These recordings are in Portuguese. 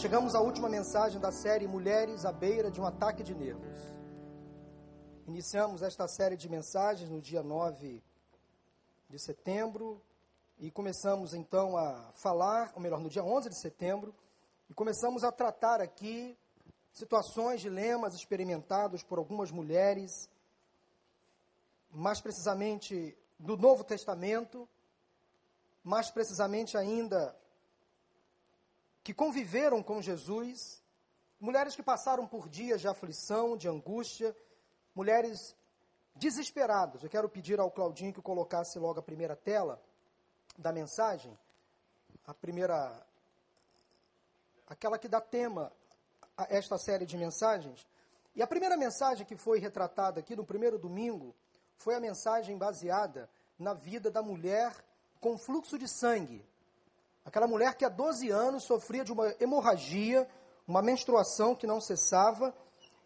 Chegamos à última mensagem da série Mulheres à beira de um ataque de nervos. Iniciamos esta série de mensagens no dia 9 de setembro e começamos então a falar, ou melhor, no dia 11 de setembro, e começamos a tratar aqui situações, dilemas experimentados por algumas mulheres, mais precisamente do Novo Testamento, mais precisamente ainda que conviveram com Jesus, mulheres que passaram por dias de aflição, de angústia, mulheres desesperadas. Eu quero pedir ao Claudinho que colocasse logo a primeira tela da mensagem, a primeira, aquela que dá tema a esta série de mensagens. E a primeira mensagem que foi retratada aqui no primeiro domingo foi a mensagem baseada na vida da mulher com fluxo de sangue. Aquela mulher que há 12 anos sofria de uma hemorragia, uma menstruação que não cessava,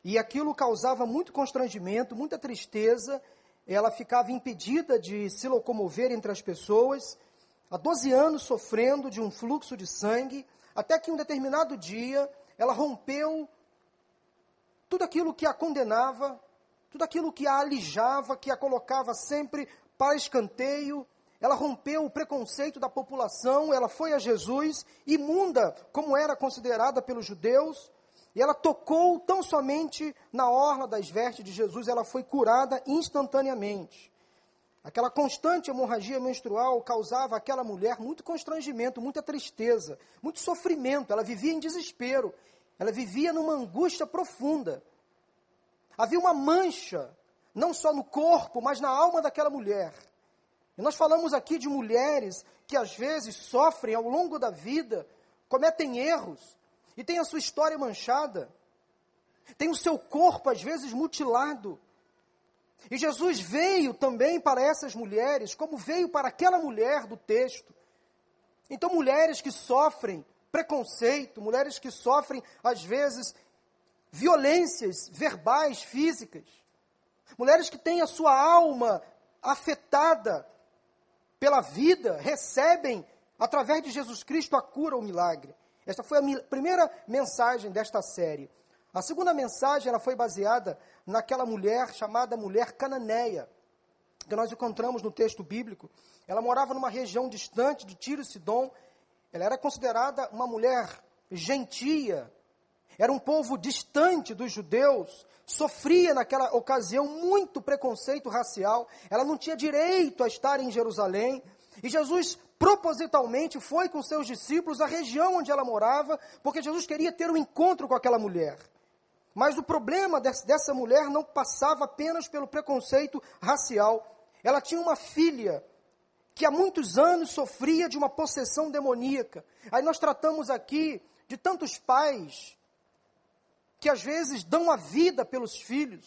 e aquilo causava muito constrangimento, muita tristeza. Ela ficava impedida de se locomover entre as pessoas, há 12 anos sofrendo de um fluxo de sangue, até que um determinado dia ela rompeu tudo aquilo que a condenava, tudo aquilo que a alijava, que a colocava sempre para escanteio, ela rompeu o preconceito da população, ela foi a Jesus, imunda como era considerada pelos judeus, e ela tocou tão somente na orla das vestes de Jesus, ela foi curada instantaneamente. Aquela constante hemorragia menstrual causava àquela mulher muito constrangimento, muita tristeza, muito sofrimento. Ela vivia em desespero, ela vivia numa angústia profunda. Havia uma mancha, não só no corpo, mas na alma daquela mulher. E nós falamos aqui de mulheres que às vezes sofrem ao longo da vida, cometem erros e têm a sua história manchada, tem o seu corpo às vezes mutilado. E Jesus veio também para essas mulheres, como veio para aquela mulher do texto. Então, mulheres que sofrem preconceito, mulheres que sofrem, às vezes, violências verbais, físicas, mulheres que têm a sua alma afetada pela vida, recebem, através de Jesus Cristo, a cura, o milagre. Esta foi a primeira mensagem desta série. A segunda mensagem ela foi baseada naquela mulher chamada mulher cananeia, que nós encontramos no texto bíblico. Ela morava numa região distante de Tiro e Sidom. Ela era considerada uma mulher gentia. Era um povo distante dos judeus, sofria naquela ocasião muito preconceito racial, ela não tinha direito a estar em Jerusalém, e Jesus propositalmente foi com seus discípulos à região onde ela morava, porque Jesus queria ter um encontro com aquela mulher. Mas o problema dessa mulher não passava apenas pelo preconceito racial. Ela tinha uma filha que há muitos anos sofria de uma possessão demoníaca. Aí nós tratamos aqui de tantos pais que às vezes dão a vida pelos filhos,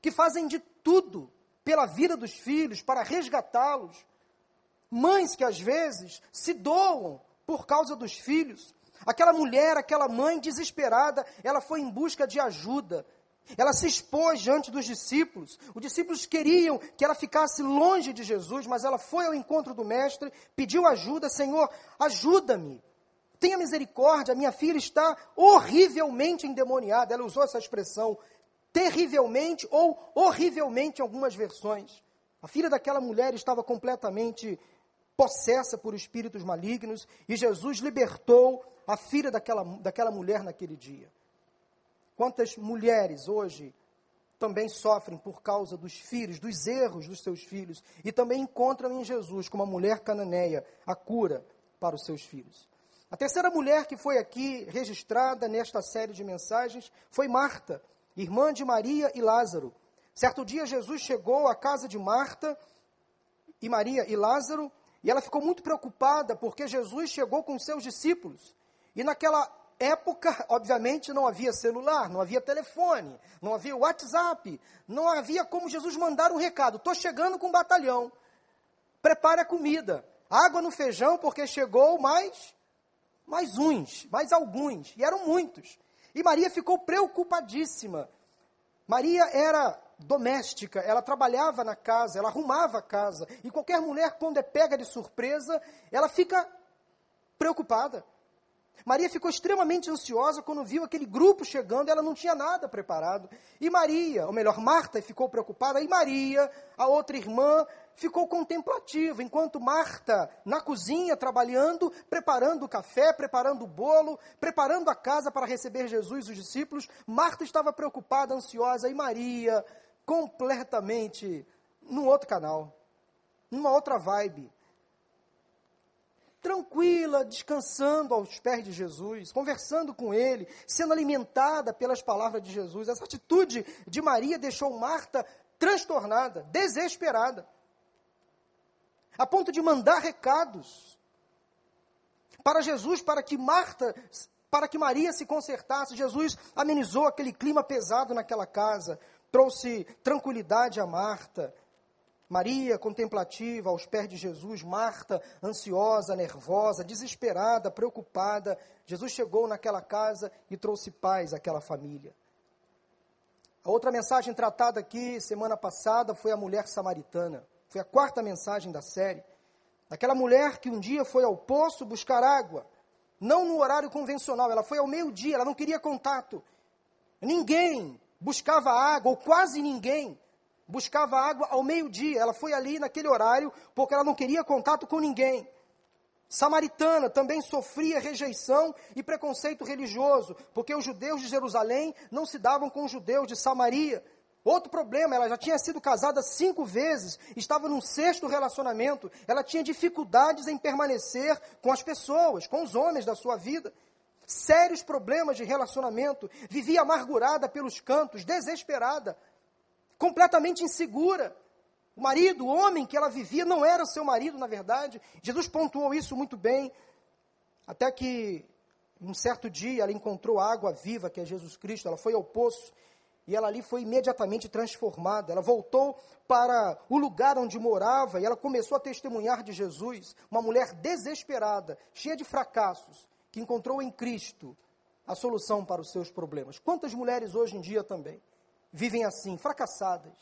que fazem de tudo pela vida dos filhos, para resgatá-los. Mães que às vezes se doam por causa dos filhos. Aquela mulher, aquela mãe desesperada, ela foi em busca de ajuda. Ela se expôs diante dos discípulos. Os discípulos queriam que ela ficasse longe de Jesus, mas ela foi ao encontro do Mestre, pediu ajuda: Senhor, ajuda-me tenha misericórdia, minha filha está horrivelmente endemoniada. Ela usou essa expressão, terrivelmente ou horrivelmente em algumas versões. A filha daquela mulher estava completamente possessa por espíritos malignos e Jesus libertou a filha daquela, daquela mulher naquele dia. Quantas mulheres hoje também sofrem por causa dos filhos, dos erros dos seus filhos, e também encontram em Jesus, como a mulher cananeia, a cura para os seus filhos. A terceira mulher que foi aqui registrada nesta série de mensagens foi Marta, irmã de Maria e Lázaro. Certo dia Jesus chegou à casa de Marta e Maria e Lázaro, e ela ficou muito preocupada porque Jesus chegou com seus discípulos. E naquela época, obviamente, não havia celular, não havia telefone, não havia WhatsApp, não havia como Jesus mandar um recado: estou chegando com um batalhão, prepare a comida, água no feijão porque chegou mais mais uns, mais alguns, e eram muitos. E Maria ficou preocupadíssima. Maria era doméstica, ela trabalhava na casa, ela arrumava a casa. E qualquer mulher, quando é pega de surpresa, ela fica preocupada. Maria ficou extremamente ansiosa quando viu aquele grupo chegando, ela não tinha nada preparado. E Maria, ou melhor, Marta ficou preocupada, e Maria, a outra irmã, ficou contemplativa, enquanto Marta, na cozinha, trabalhando, preparando o café, preparando o bolo, preparando a casa para receber Jesus e os discípulos, Marta estava preocupada, ansiosa, e Maria, completamente num outro canal, numa outra vibe tranquila, descansando aos pés de Jesus, conversando com ele, sendo alimentada pelas palavras de Jesus. Essa atitude de Maria deixou Marta transtornada, desesperada, a ponto de mandar recados para Jesus, para que Marta, para que Maria se consertasse. Jesus amenizou aquele clima pesado naquela casa, trouxe tranquilidade a Marta. Maria, contemplativa, aos pés de Jesus, Marta, ansiosa, nervosa, desesperada, preocupada. Jesus chegou naquela casa e trouxe paz àquela família. A outra mensagem tratada aqui semana passada foi a mulher samaritana. Foi a quarta mensagem da série. Aquela mulher que um dia foi ao poço buscar água, não no horário convencional, ela foi ao meio-dia, ela não queria contato. Ninguém buscava água, ou quase ninguém buscava água ao meio-dia. Ela foi ali naquele horário porque ela não queria contato com ninguém. Samaritana também sofria rejeição e preconceito religioso, porque os judeus de Jerusalém não se davam com os judeus de Samaria. Outro problema, ela já tinha sido casada cinco vezes, estava num sexto relacionamento, ela tinha dificuldades em permanecer com as pessoas, com os homens da sua vida. Sérios problemas de relacionamento, vivia amargurada pelos cantos, desesperada, completamente insegura. O marido, o homem que ela vivia, não era seu marido, na verdade. Jesus pontuou isso muito bem. Até que, um certo dia, ela encontrou a água viva, que é Jesus Cristo. Ela foi ao poço e ela ali foi imediatamente transformada. Ela voltou para o lugar onde morava e ela começou a testemunhar de Jesus. Uma mulher desesperada, cheia de fracassos, que encontrou em Cristo a solução para os seus problemas. Quantas mulheres hoje em dia também? Vivem assim, fracassadas.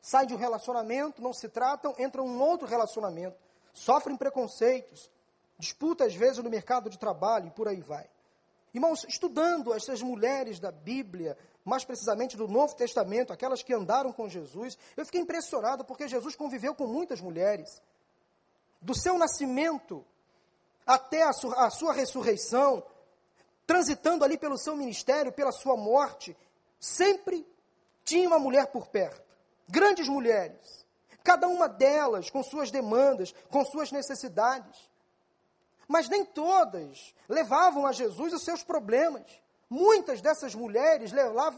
Saem de um relacionamento, não se tratam, entram em um outro relacionamento, sofrem preconceitos, disputa às vezes no mercado de trabalho e por aí vai. Irmãos, estudando essas mulheres da Bíblia, mais precisamente do Novo Testamento, aquelas que andaram com Jesus, eu fiquei impressionado porque Jesus conviveu com muitas mulheres. Do seu nascimento até a a sua ressurreição, transitando ali pelo seu ministério, pela sua morte, sempre tinha uma mulher por perto, grandes mulheres, cada uma delas com suas demandas, com suas necessidades. Mas nem todas levavam a Jesus os seus problemas. Muitas dessas mulheres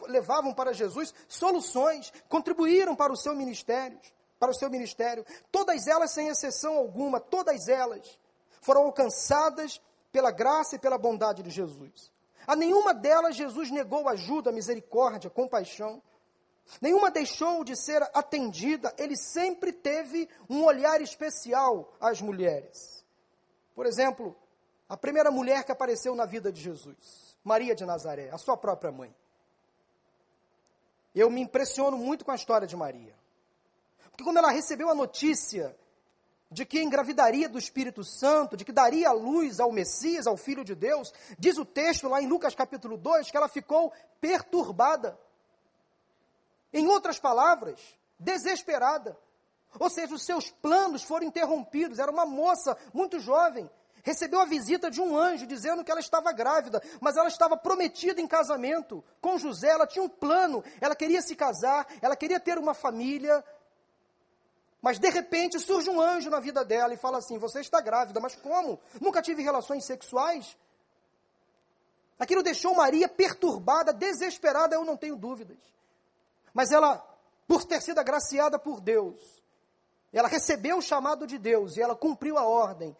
levavam para Jesus soluções, contribuíram para o seu ministério, para o seu ministério. Todas elas, sem exceção alguma, todas elas foram alcançadas pela graça e pela bondade de Jesus. A nenhuma delas Jesus negou ajuda, misericórdia, compaixão. Nenhuma deixou de ser atendida, ele sempre teve um olhar especial às mulheres. Por exemplo, a primeira mulher que apareceu na vida de Jesus, Maria de Nazaré, a sua própria mãe. Eu me impressiono muito com a história de Maria. Porque quando ela recebeu a notícia de que engravidaria do Espírito Santo, de que daria luz ao Messias, ao Filho de Deus, diz o texto lá em Lucas capítulo 2 que ela ficou perturbada. Em outras palavras, desesperada. Ou seja, os seus planos foram interrompidos. Era uma moça muito jovem. Recebeu a visita de um anjo dizendo que ela estava grávida, mas ela estava prometida em casamento com José. Ela tinha um plano, ela queria se casar, ela queria ter uma família. Mas de repente surge um anjo na vida dela e fala assim: Você está grávida, mas como? Nunca tive relações sexuais? Aquilo deixou Maria perturbada, desesperada, eu não tenho dúvidas. Mas ela, por ter sido agraciada por Deus, ela recebeu o chamado de Deus e ela cumpriu a ordem.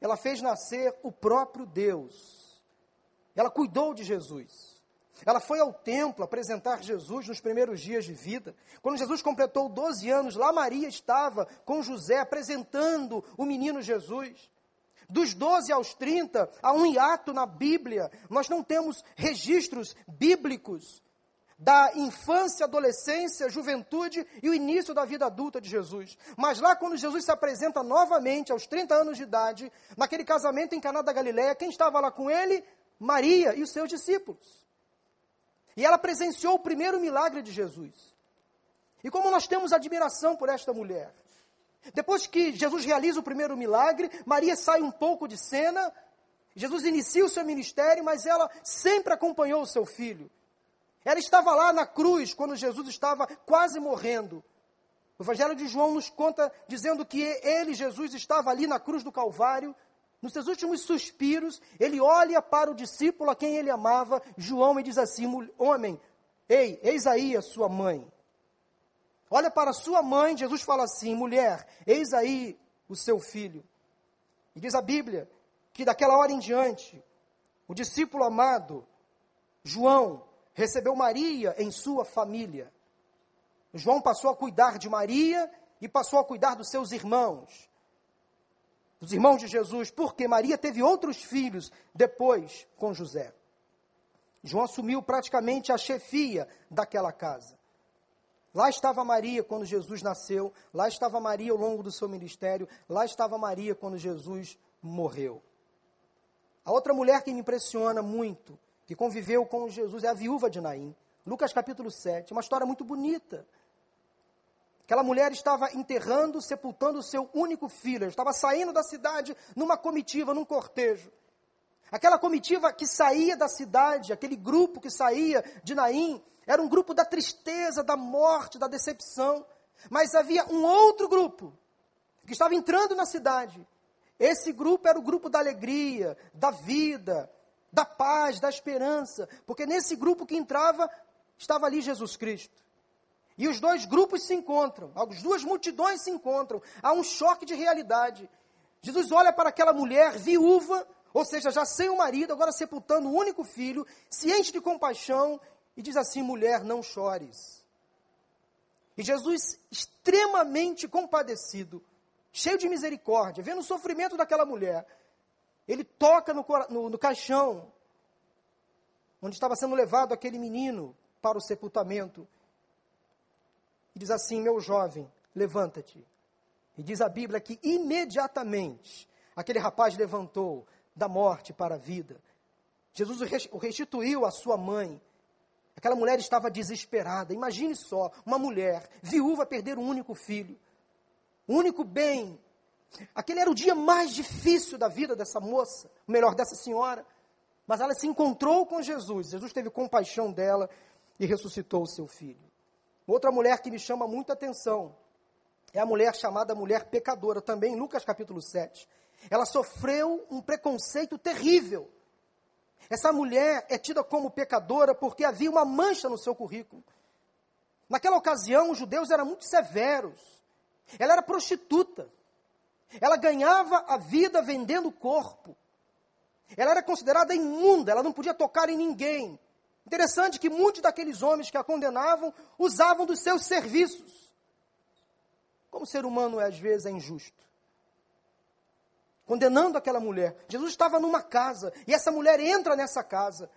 Ela fez nascer o próprio Deus. Ela cuidou de Jesus. Ela foi ao templo apresentar Jesus nos primeiros dias de vida. Quando Jesus completou 12 anos, lá Maria estava com José apresentando o menino Jesus. Dos 12 aos 30, há um hiato na Bíblia. Nós não temos registros bíblicos da infância, adolescência, juventude e o início da vida adulta de Jesus. Mas lá quando Jesus se apresenta novamente aos 30 anos de idade, naquele casamento em Caná da Galileia, quem estava lá com ele? Maria e os seus discípulos. E ela presenciou o primeiro milagre de Jesus. E como nós temos admiração por esta mulher. Depois que Jesus realiza o primeiro milagre, Maria sai um pouco de cena, Jesus inicia o seu ministério, mas ela sempre acompanhou o seu filho. Ela estava lá na cruz quando Jesus estava quase morrendo. O Evangelho de João nos conta dizendo que ele, Jesus, estava ali na cruz do Calvário. Nos seus últimos suspiros, ele olha para o discípulo a quem ele amava, João, e diz assim: Homem, ei, eis aí a sua mãe. Olha para sua mãe, Jesus fala assim: Mulher, eis aí o seu filho. E diz a Bíblia que daquela hora em diante, o discípulo amado, João, recebeu Maria em sua família. João passou a cuidar de Maria e passou a cuidar dos seus irmãos, dos irmãos de Jesus, porque Maria teve outros filhos depois com José. João assumiu praticamente a chefia daquela casa. Lá estava Maria quando Jesus nasceu, lá estava Maria ao longo do seu ministério, lá estava Maria quando Jesus morreu. A outra mulher que me impressiona muito que conviveu com Jesus, é a viúva de Naim. Lucas capítulo 7, uma história muito bonita. Aquela mulher estava enterrando, sepultando o seu único filho. Estava saindo da cidade numa comitiva, num cortejo. Aquela comitiva que saía da cidade, aquele grupo que saía de Naim, era um grupo da tristeza, da morte, da decepção. Mas havia um outro grupo que estava entrando na cidade. Esse grupo era o grupo da alegria, da vida, da paz, da esperança, porque nesse grupo que entrava estava ali Jesus Cristo. E os dois grupos se encontram, as duas multidões se encontram, há um choque de realidade. Jesus olha para aquela mulher viúva, ou seja, já sem o marido, agora sepultando o único filho, enche de compaixão e diz assim: mulher, não chores. E Jesus, extremamente compadecido, cheio de misericórdia, vendo o sofrimento daquela mulher, ele toca no, no, no caixão, onde estava sendo levado aquele menino para o sepultamento. E diz assim: Meu jovem, levanta-te. E diz a Bíblia que imediatamente aquele rapaz levantou da morte para a vida. Jesus o restituiu à sua mãe. Aquela mulher estava desesperada. Imagine só, uma mulher viúva perder um único filho, o único bem Aquele era o dia mais difícil da vida dessa moça, melhor, dessa senhora. Mas ela se encontrou com Jesus. Jesus teve compaixão dela e ressuscitou o seu filho. Outra mulher que me chama muita atenção é a mulher chamada mulher pecadora, também em Lucas capítulo 7. Ela sofreu um preconceito terrível. Essa mulher é tida como pecadora porque havia uma mancha no seu currículo. Naquela ocasião, os judeus eram muito severos. Ela era prostituta. Ela ganhava a vida vendendo o corpo. Ela era considerada imunda, ela não podia tocar em ninguém. Interessante que muitos daqueles homens que a condenavam usavam dos seus serviços. Como o ser humano é, às vezes é injusto. Condenando aquela mulher. Jesus estava numa casa e essa mulher entra nessa casa.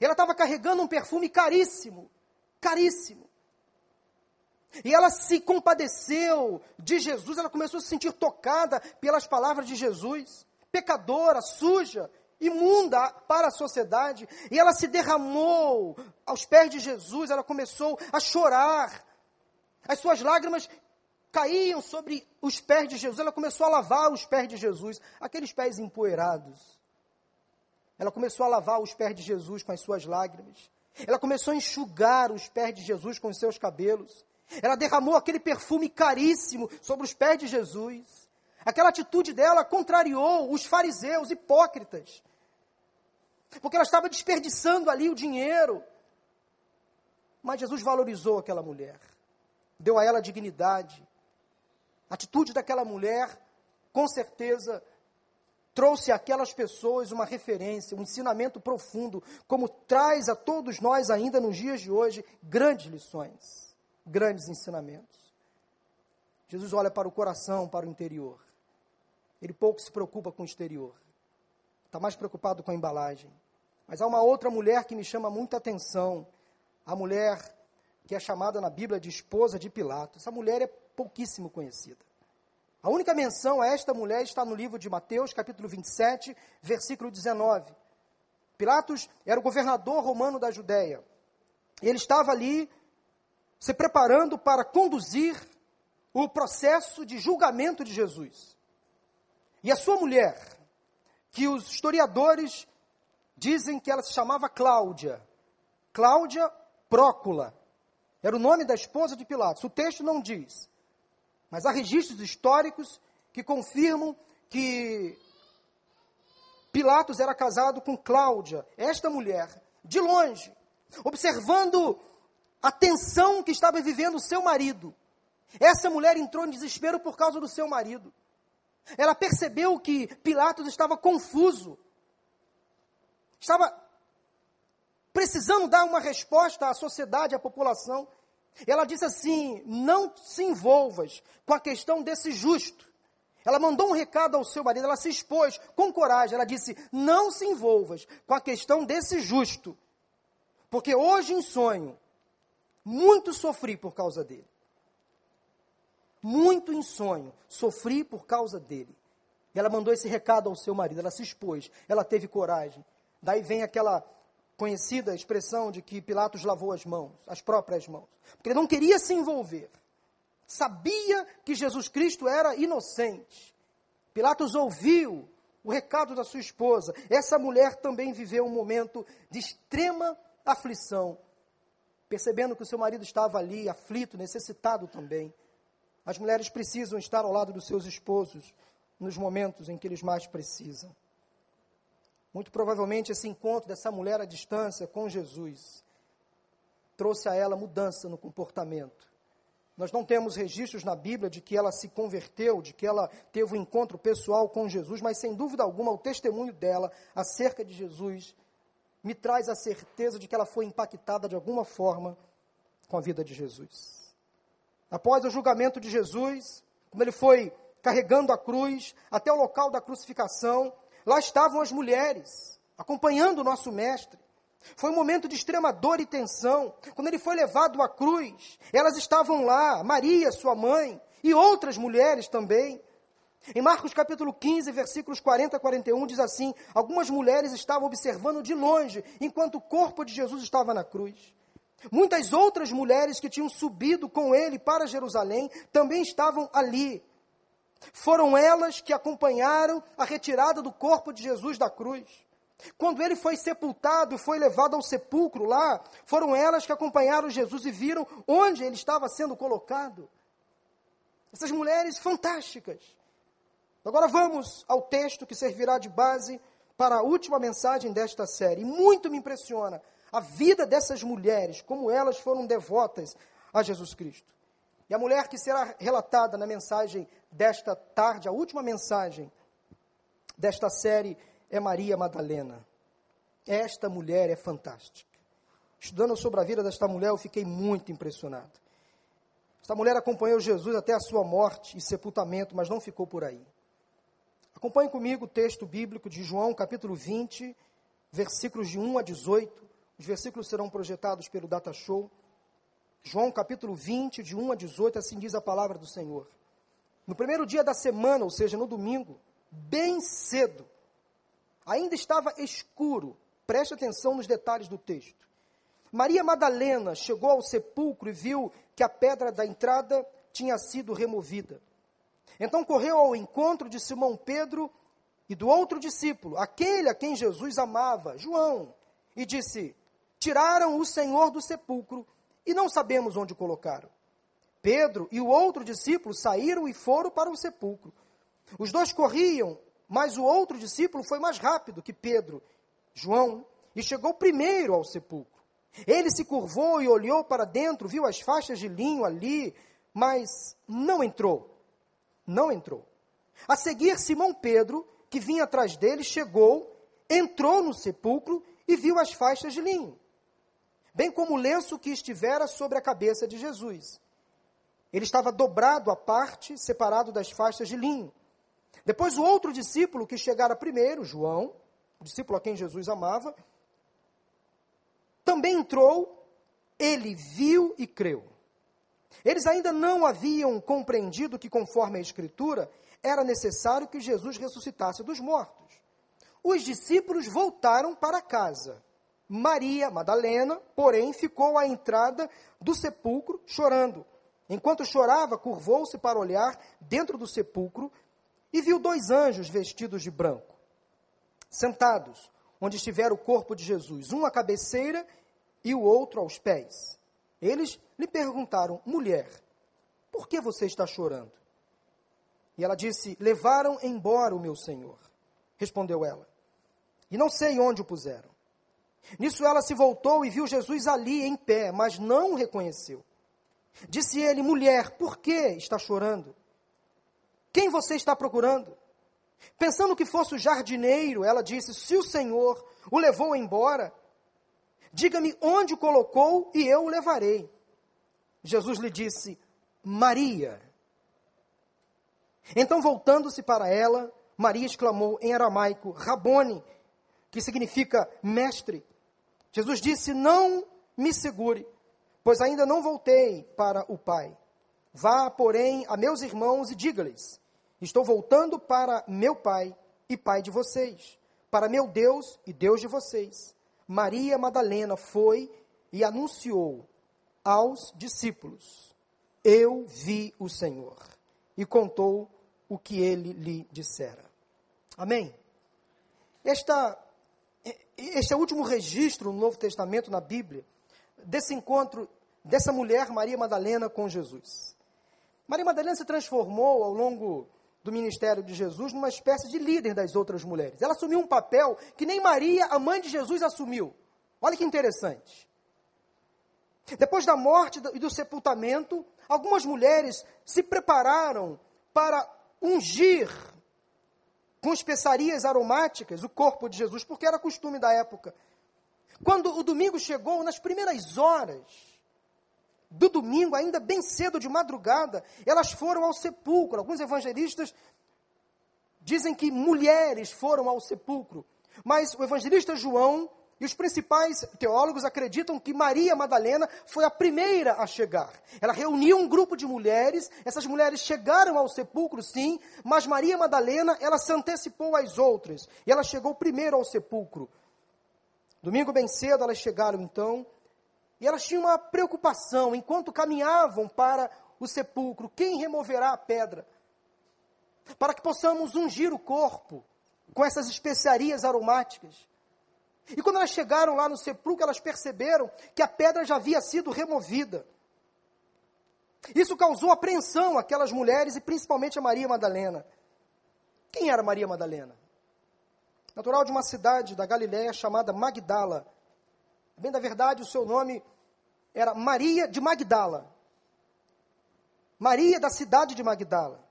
Ela estava carregando um perfume caríssimo. Caríssimo. E ela se compadeceu de Jesus, ela começou a se sentir tocada pelas palavras de Jesus, pecadora, suja, imunda para a sociedade, e ela se derramou aos pés de Jesus, ela começou a chorar. As suas lágrimas caíam sobre os pés de Jesus, ela começou a lavar os pés de Jesus, aqueles pés empoeirados. Ela começou a lavar os pés de Jesus com as suas lágrimas. Ela começou a enxugar os pés de Jesus com os seus cabelos. Ela derramou aquele perfume caríssimo sobre os pés de Jesus. Aquela atitude dela contrariou os fariseus hipócritas. Porque ela estava desperdiçando ali o dinheiro. Mas Jesus valorizou aquela mulher. Deu a ela dignidade. A atitude daquela mulher, com certeza, trouxe àquelas pessoas uma referência, um ensinamento profundo, como traz a todos nós ainda nos dias de hoje grandes lições grandes ensinamentos. Jesus olha para o coração, para o interior. Ele pouco se preocupa com o exterior. Está mais preocupado com a embalagem. Mas há uma outra mulher que me chama muita atenção. a mulher que é chamada na Bíblia de esposa de Pilatos. Essa mulher é pouquíssimo conhecida. A única menção a esta mulher está no livro de Mateus, capítulo 27, versículo 19. Pilatos era o governador romano da Judéia. Ele estava ali se preparando para conduzir o processo de julgamento de Jesus. E a sua mulher, que os historiadores dizem que ela se chamava Cláudia, Cláudia Prócula, era o nome da esposa de Pilatos. O texto não diz, mas há registros históricos que confirmam que Pilatos era casado com Cláudia, esta mulher, de longe, observando a tensão que estava vivendo o seu marido. Essa mulher entrou em desespero por causa do seu marido. Ela percebeu que Pilatos estava confuso, estava precisando dar uma resposta à sociedade, à população. Ela disse assim: não se envolvas com a questão desse justo. Ela mandou um recado ao seu marido, ela se expôs com coragem. Ela disse: Não se envolvas com a questão desse justo, porque hoje em sonho, muito sofri por causa dele. Muito em sonho, sofri por causa dele. E ela mandou esse recado ao seu marido, ela se expôs, ela teve coragem. Daí vem aquela conhecida expressão de que Pilatos lavou as mãos, as próprias mãos, porque ele não queria se envolver sabia que Jesus Cristo era inocente. Pilatos ouviu o recado da sua esposa. Essa mulher também viveu um momento de extrema aflição, percebendo que o seu marido estava ali, aflito, necessitado também. As mulheres precisam estar ao lado dos seus esposos nos momentos em que eles mais precisam. Muito provavelmente esse encontro dessa mulher à distância com Jesus trouxe a ela mudança no comportamento nós não temos registros na Bíblia de que ela se converteu, de que ela teve um encontro pessoal com Jesus, mas sem dúvida alguma o testemunho dela acerca de Jesus me traz a certeza de que ela foi impactada de alguma forma com a vida de Jesus. Após o julgamento de Jesus, como ele foi carregando a cruz até o local da crucificação, lá estavam as mulheres acompanhando o nosso mestre. Foi um momento de extrema dor e tensão. Quando ele foi levado à cruz, elas estavam lá, Maria, sua mãe, e outras mulheres também. Em Marcos capítulo 15, versículos 40 a 41, diz assim: Algumas mulheres estavam observando de longe, enquanto o corpo de Jesus estava na cruz. Muitas outras mulheres que tinham subido com ele para Jerusalém também estavam ali. Foram elas que acompanharam a retirada do corpo de Jesus da cruz. Quando ele foi sepultado e foi levado ao sepulcro lá, foram elas que acompanharam Jesus e viram onde ele estava sendo colocado. Essas mulheres fantásticas. Agora vamos ao texto que servirá de base para a última mensagem desta série. muito me impressiona a vida dessas mulheres, como elas foram devotas a Jesus Cristo. E a mulher que será relatada na mensagem desta tarde, a última mensagem desta série, é Maria Madalena. Esta mulher é fantástica. Estudando sobre a vida desta mulher, eu fiquei muito impressionado. Esta mulher acompanhou Jesus até a sua morte e sepultamento, mas não ficou por aí. Acompanhe comigo o texto bíblico de João, capítulo 20, versículos de 1 a 18. Os versículos serão projetados pelo Data Show. João, capítulo 20, de 1 a 18, assim diz a palavra do Senhor. No primeiro dia da semana, ou seja, no domingo, bem cedo, Ainda estava escuro. Preste atenção nos detalhes do texto. Maria Madalena chegou ao sepulcro e viu que a pedra da entrada tinha sido removida. Então correu ao encontro de Simão Pedro e do outro discípulo, aquele a quem Jesus amava, João, e disse: Tiraram o Senhor do sepulcro e não sabemos onde colocaram. Pedro e o outro discípulo saíram e foram para o sepulcro. Os dois corriam mas o outro discípulo foi mais rápido que Pedro, João, e chegou primeiro ao sepulcro. Ele se curvou e olhou para dentro, viu as faixas de linho ali, mas não entrou. Não entrou. A seguir, Simão Pedro, que vinha atrás dele, chegou, entrou no sepulcro e viu as faixas de linho, bem como o lenço que estivera sobre a cabeça de Jesus. Ele estava dobrado à parte, separado das faixas de linho. Depois, o outro discípulo que chegara primeiro, João, o discípulo a quem Jesus amava, também entrou ele viu e creu. Eles ainda não haviam compreendido que, conforme a Escritura, era necessário que Jesus ressuscitasse dos mortos. Os discípulos voltaram para casa. Maria Madalena, porém, ficou à entrada do sepulcro chorando. Enquanto chorava, curvou-se para olhar dentro do sepulcro e viu dois anjos vestidos de branco, sentados onde estivera o corpo de Jesus, um à cabeceira e o outro aos pés. Eles lhe perguntaram: Mulher, por que você está chorando? E ela disse: Levaram embora o meu senhor. Respondeu ela: E não sei onde o puseram. Nisso ela se voltou e viu Jesus ali em pé, mas não o reconheceu. Disse ele: Mulher, por que está chorando? Quem você está procurando? Pensando que fosse o jardineiro, ela disse: Se o Senhor o levou embora, diga-me onde o colocou e eu o levarei. Jesus lhe disse: Maria. Então, voltando-se para ela, Maria exclamou em aramaico: Rabone, que significa mestre. Jesus disse: Não me segure, pois ainda não voltei para o Pai. Vá, porém, a meus irmãos e diga-lhes: Estou voltando para meu Pai e Pai de vocês, para meu Deus e Deus de vocês. Maria Madalena foi e anunciou aos discípulos: Eu vi o Senhor, e contou o que ele lhe dissera. Amém? Esta este é o último registro no Novo Testamento, na Bíblia, desse encontro dessa mulher, Maria Madalena, com Jesus. Maria Madalena se transformou ao longo do ministério de Jesus numa espécie de líder das outras mulheres. Ela assumiu um papel que nem Maria, a mãe de Jesus, assumiu. Olha que interessante. Depois da morte e do sepultamento, algumas mulheres se prepararam para ungir com especiarias aromáticas o corpo de Jesus, porque era costume da época. Quando o domingo chegou, nas primeiras horas do domingo, ainda bem cedo de madrugada, elas foram ao sepulcro. Alguns evangelistas dizem que mulheres foram ao sepulcro, mas o evangelista João e os principais teólogos acreditam que Maria Madalena foi a primeira a chegar. Ela reuniu um grupo de mulheres, essas mulheres chegaram ao sepulcro, sim, mas Maria Madalena, ela se antecipou às outras, e ela chegou primeiro ao sepulcro. Domingo bem cedo elas chegaram então, e elas tinham uma preocupação, enquanto caminhavam para o sepulcro, quem removerá a pedra? Para que possamos ungir o corpo com essas especiarias aromáticas. E quando elas chegaram lá no sepulcro, elas perceberam que a pedra já havia sido removida. Isso causou apreensão àquelas mulheres e principalmente a Maria Madalena. Quem era Maria Madalena? Natural de uma cidade da Galiléia chamada Magdala. Bem da verdade, o seu nome era Maria de Magdala. Maria da cidade de Magdala.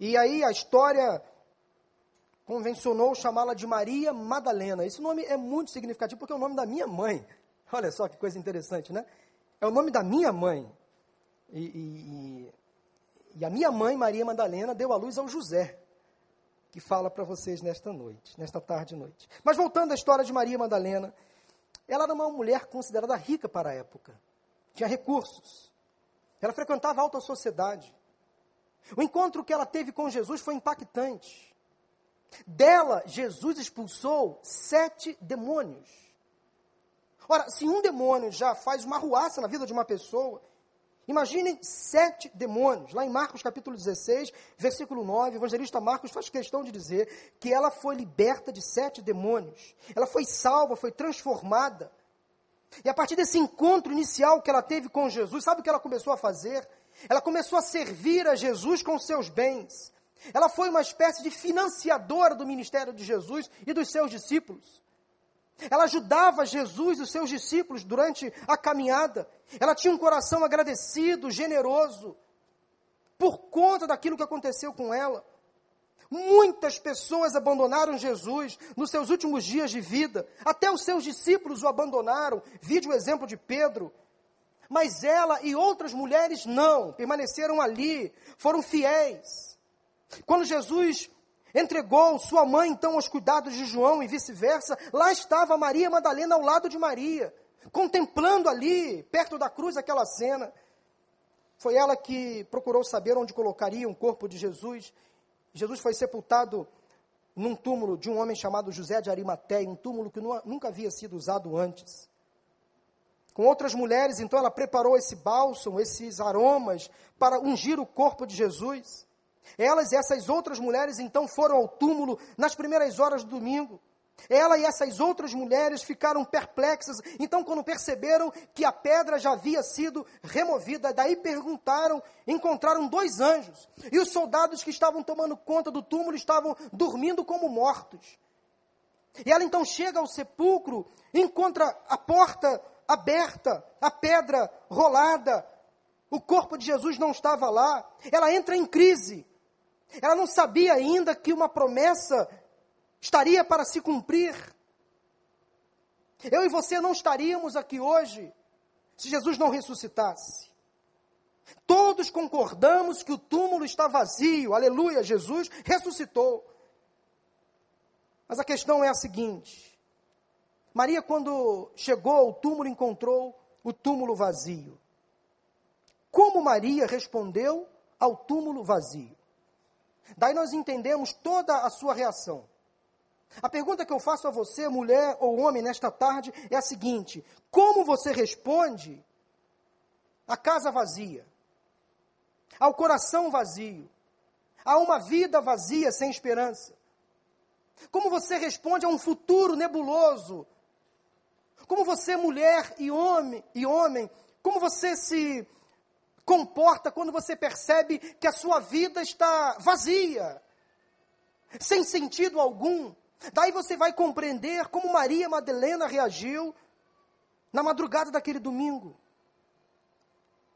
E aí a história convencionou chamá-la de Maria Madalena. Esse nome é muito significativo porque é o nome da minha mãe. Olha só que coisa interessante, né? É o nome da minha mãe. E, e, e a minha mãe, Maria Madalena, deu a luz ao José, que fala para vocês nesta noite, nesta tarde e noite. Mas voltando à história de Maria Madalena, ela era uma mulher considerada rica para a época. Tinha recursos. Ela frequentava a alta sociedade. O encontro que ela teve com Jesus foi impactante. Dela, Jesus expulsou sete demônios. Ora, se um demônio já faz uma ruaça na vida de uma pessoa, imaginem sete demônios. Lá em Marcos capítulo 16, versículo 9, o evangelista Marcos faz questão de dizer que ela foi liberta de sete demônios. Ela foi salva, foi transformada. E a partir desse encontro inicial que ela teve com Jesus, sabe o que ela começou a fazer? Ela começou a servir a Jesus com seus bens. Ela foi uma espécie de financiadora do ministério de Jesus e dos seus discípulos. Ela ajudava Jesus e os seus discípulos durante a caminhada. Ela tinha um coração agradecido, generoso, por conta daquilo que aconteceu com ela. Muitas pessoas abandonaram Jesus nos seus últimos dias de vida. Até os seus discípulos o abandonaram. Vide o exemplo de Pedro. Mas ela e outras mulheres não, permaneceram ali, foram fiéis. Quando Jesus entregou sua mãe então aos cuidados de João e vice-versa, lá estava Maria Madalena ao lado de Maria. contemplando ali, perto da cruz, aquela cena. Foi ela que procurou saber onde colocaria o corpo de Jesus. Jesus foi sepultado num túmulo de um homem chamado José de Arimateia, um túmulo que nunca havia sido usado antes. Com outras mulheres, então ela preparou esse bálsamo, esses aromas, para ungir o corpo de Jesus. Elas e essas outras mulheres então foram ao túmulo nas primeiras horas do domingo. Ela e essas outras mulheres ficaram perplexas, então, quando perceberam que a pedra já havia sido removida, daí perguntaram, encontraram dois anjos, e os soldados que estavam tomando conta do túmulo estavam dormindo como mortos. E ela então chega ao sepulcro, encontra a porta aberta, a pedra rolada, o corpo de Jesus não estava lá, ela entra em crise. Ela não sabia ainda que uma promessa estaria para se cumprir. Eu e você não estaríamos aqui hoje se Jesus não ressuscitasse. Todos concordamos que o túmulo está vazio, aleluia, Jesus ressuscitou. Mas a questão é a seguinte: Maria, quando chegou ao túmulo, encontrou o túmulo vazio. Como Maria respondeu ao túmulo vazio? Daí nós entendemos toda a sua reação. A pergunta que eu faço a você, mulher ou homem, nesta tarde é a seguinte: como você responde à casa vazia, ao coração vazio, a uma vida vazia sem esperança? Como você responde a um futuro nebuloso? Como você, mulher e homem, e homem, como você se comporta quando você percebe que a sua vida está vazia, sem sentido algum? Daí você vai compreender como Maria Madalena reagiu na madrugada daquele domingo.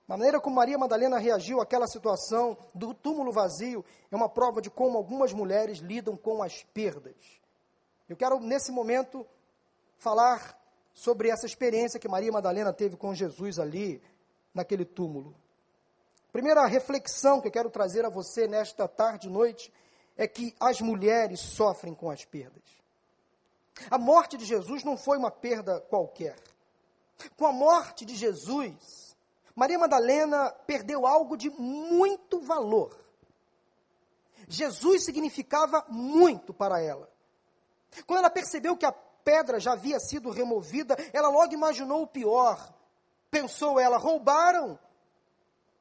A maneira como Maria Madalena reagiu àquela situação do túmulo vazio é uma prova de como algumas mulheres lidam com as perdas. Eu quero, nesse momento, falar sobre essa experiência que Maria Madalena teve com Jesus ali, naquele túmulo. Primeira reflexão que eu quero trazer a você nesta tarde e noite é que as mulheres sofrem com as perdas. A morte de Jesus não foi uma perda qualquer. Com a morte de Jesus, Maria Madalena perdeu algo de muito valor. Jesus significava muito para ela. Quando ela percebeu que a pedra já havia sido removida, ela logo imaginou o pior. Pensou ela: roubaram.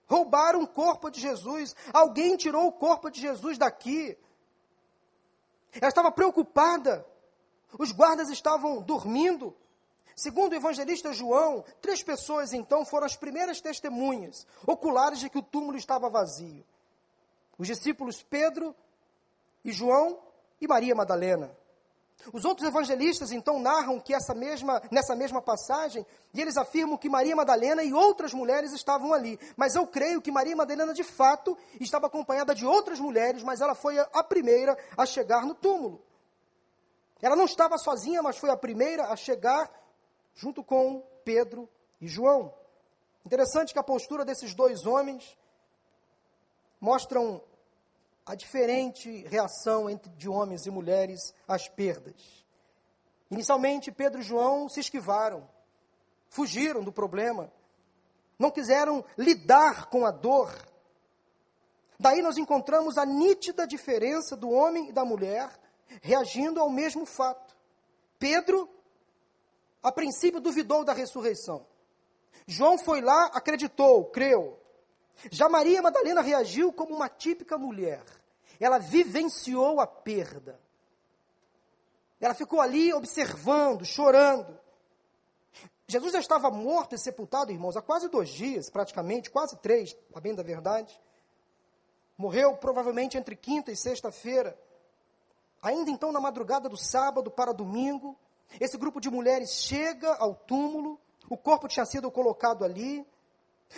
Roubaram o corpo de Jesus. Alguém tirou o corpo de Jesus daqui. Ela estava preocupada. Os guardas estavam dormindo. Segundo o evangelista João, três pessoas então foram as primeiras testemunhas oculares de que o túmulo estava vazio: os discípulos Pedro e João e Maria Madalena. Os outros evangelistas então narram que essa mesma, nessa mesma passagem, e eles afirmam que Maria Madalena e outras mulheres estavam ali. Mas eu creio que Maria Madalena de fato estava acompanhada de outras mulheres, mas ela foi a primeira a chegar no túmulo. Ela não estava sozinha, mas foi a primeira a chegar junto com Pedro e João. Interessante que a postura desses dois homens mostram a diferente reação entre de homens e mulheres às perdas. Inicialmente, Pedro e João se esquivaram, fugiram do problema, não quiseram lidar com a dor. Daí nós encontramos a nítida diferença do homem e da mulher reagindo ao mesmo fato. Pedro, a princípio, duvidou da ressurreição. João foi lá, acreditou, creu. Já Maria Madalena reagiu como uma típica mulher. Ela vivenciou a perda. Ela ficou ali observando, chorando. Jesus já estava morto e sepultado, irmãos, há quase dois dias, praticamente, quase três, a bem da verdade. Morreu provavelmente entre quinta e sexta-feira. Ainda então, na madrugada do sábado para domingo, esse grupo de mulheres chega ao túmulo, o corpo tinha sido colocado ali,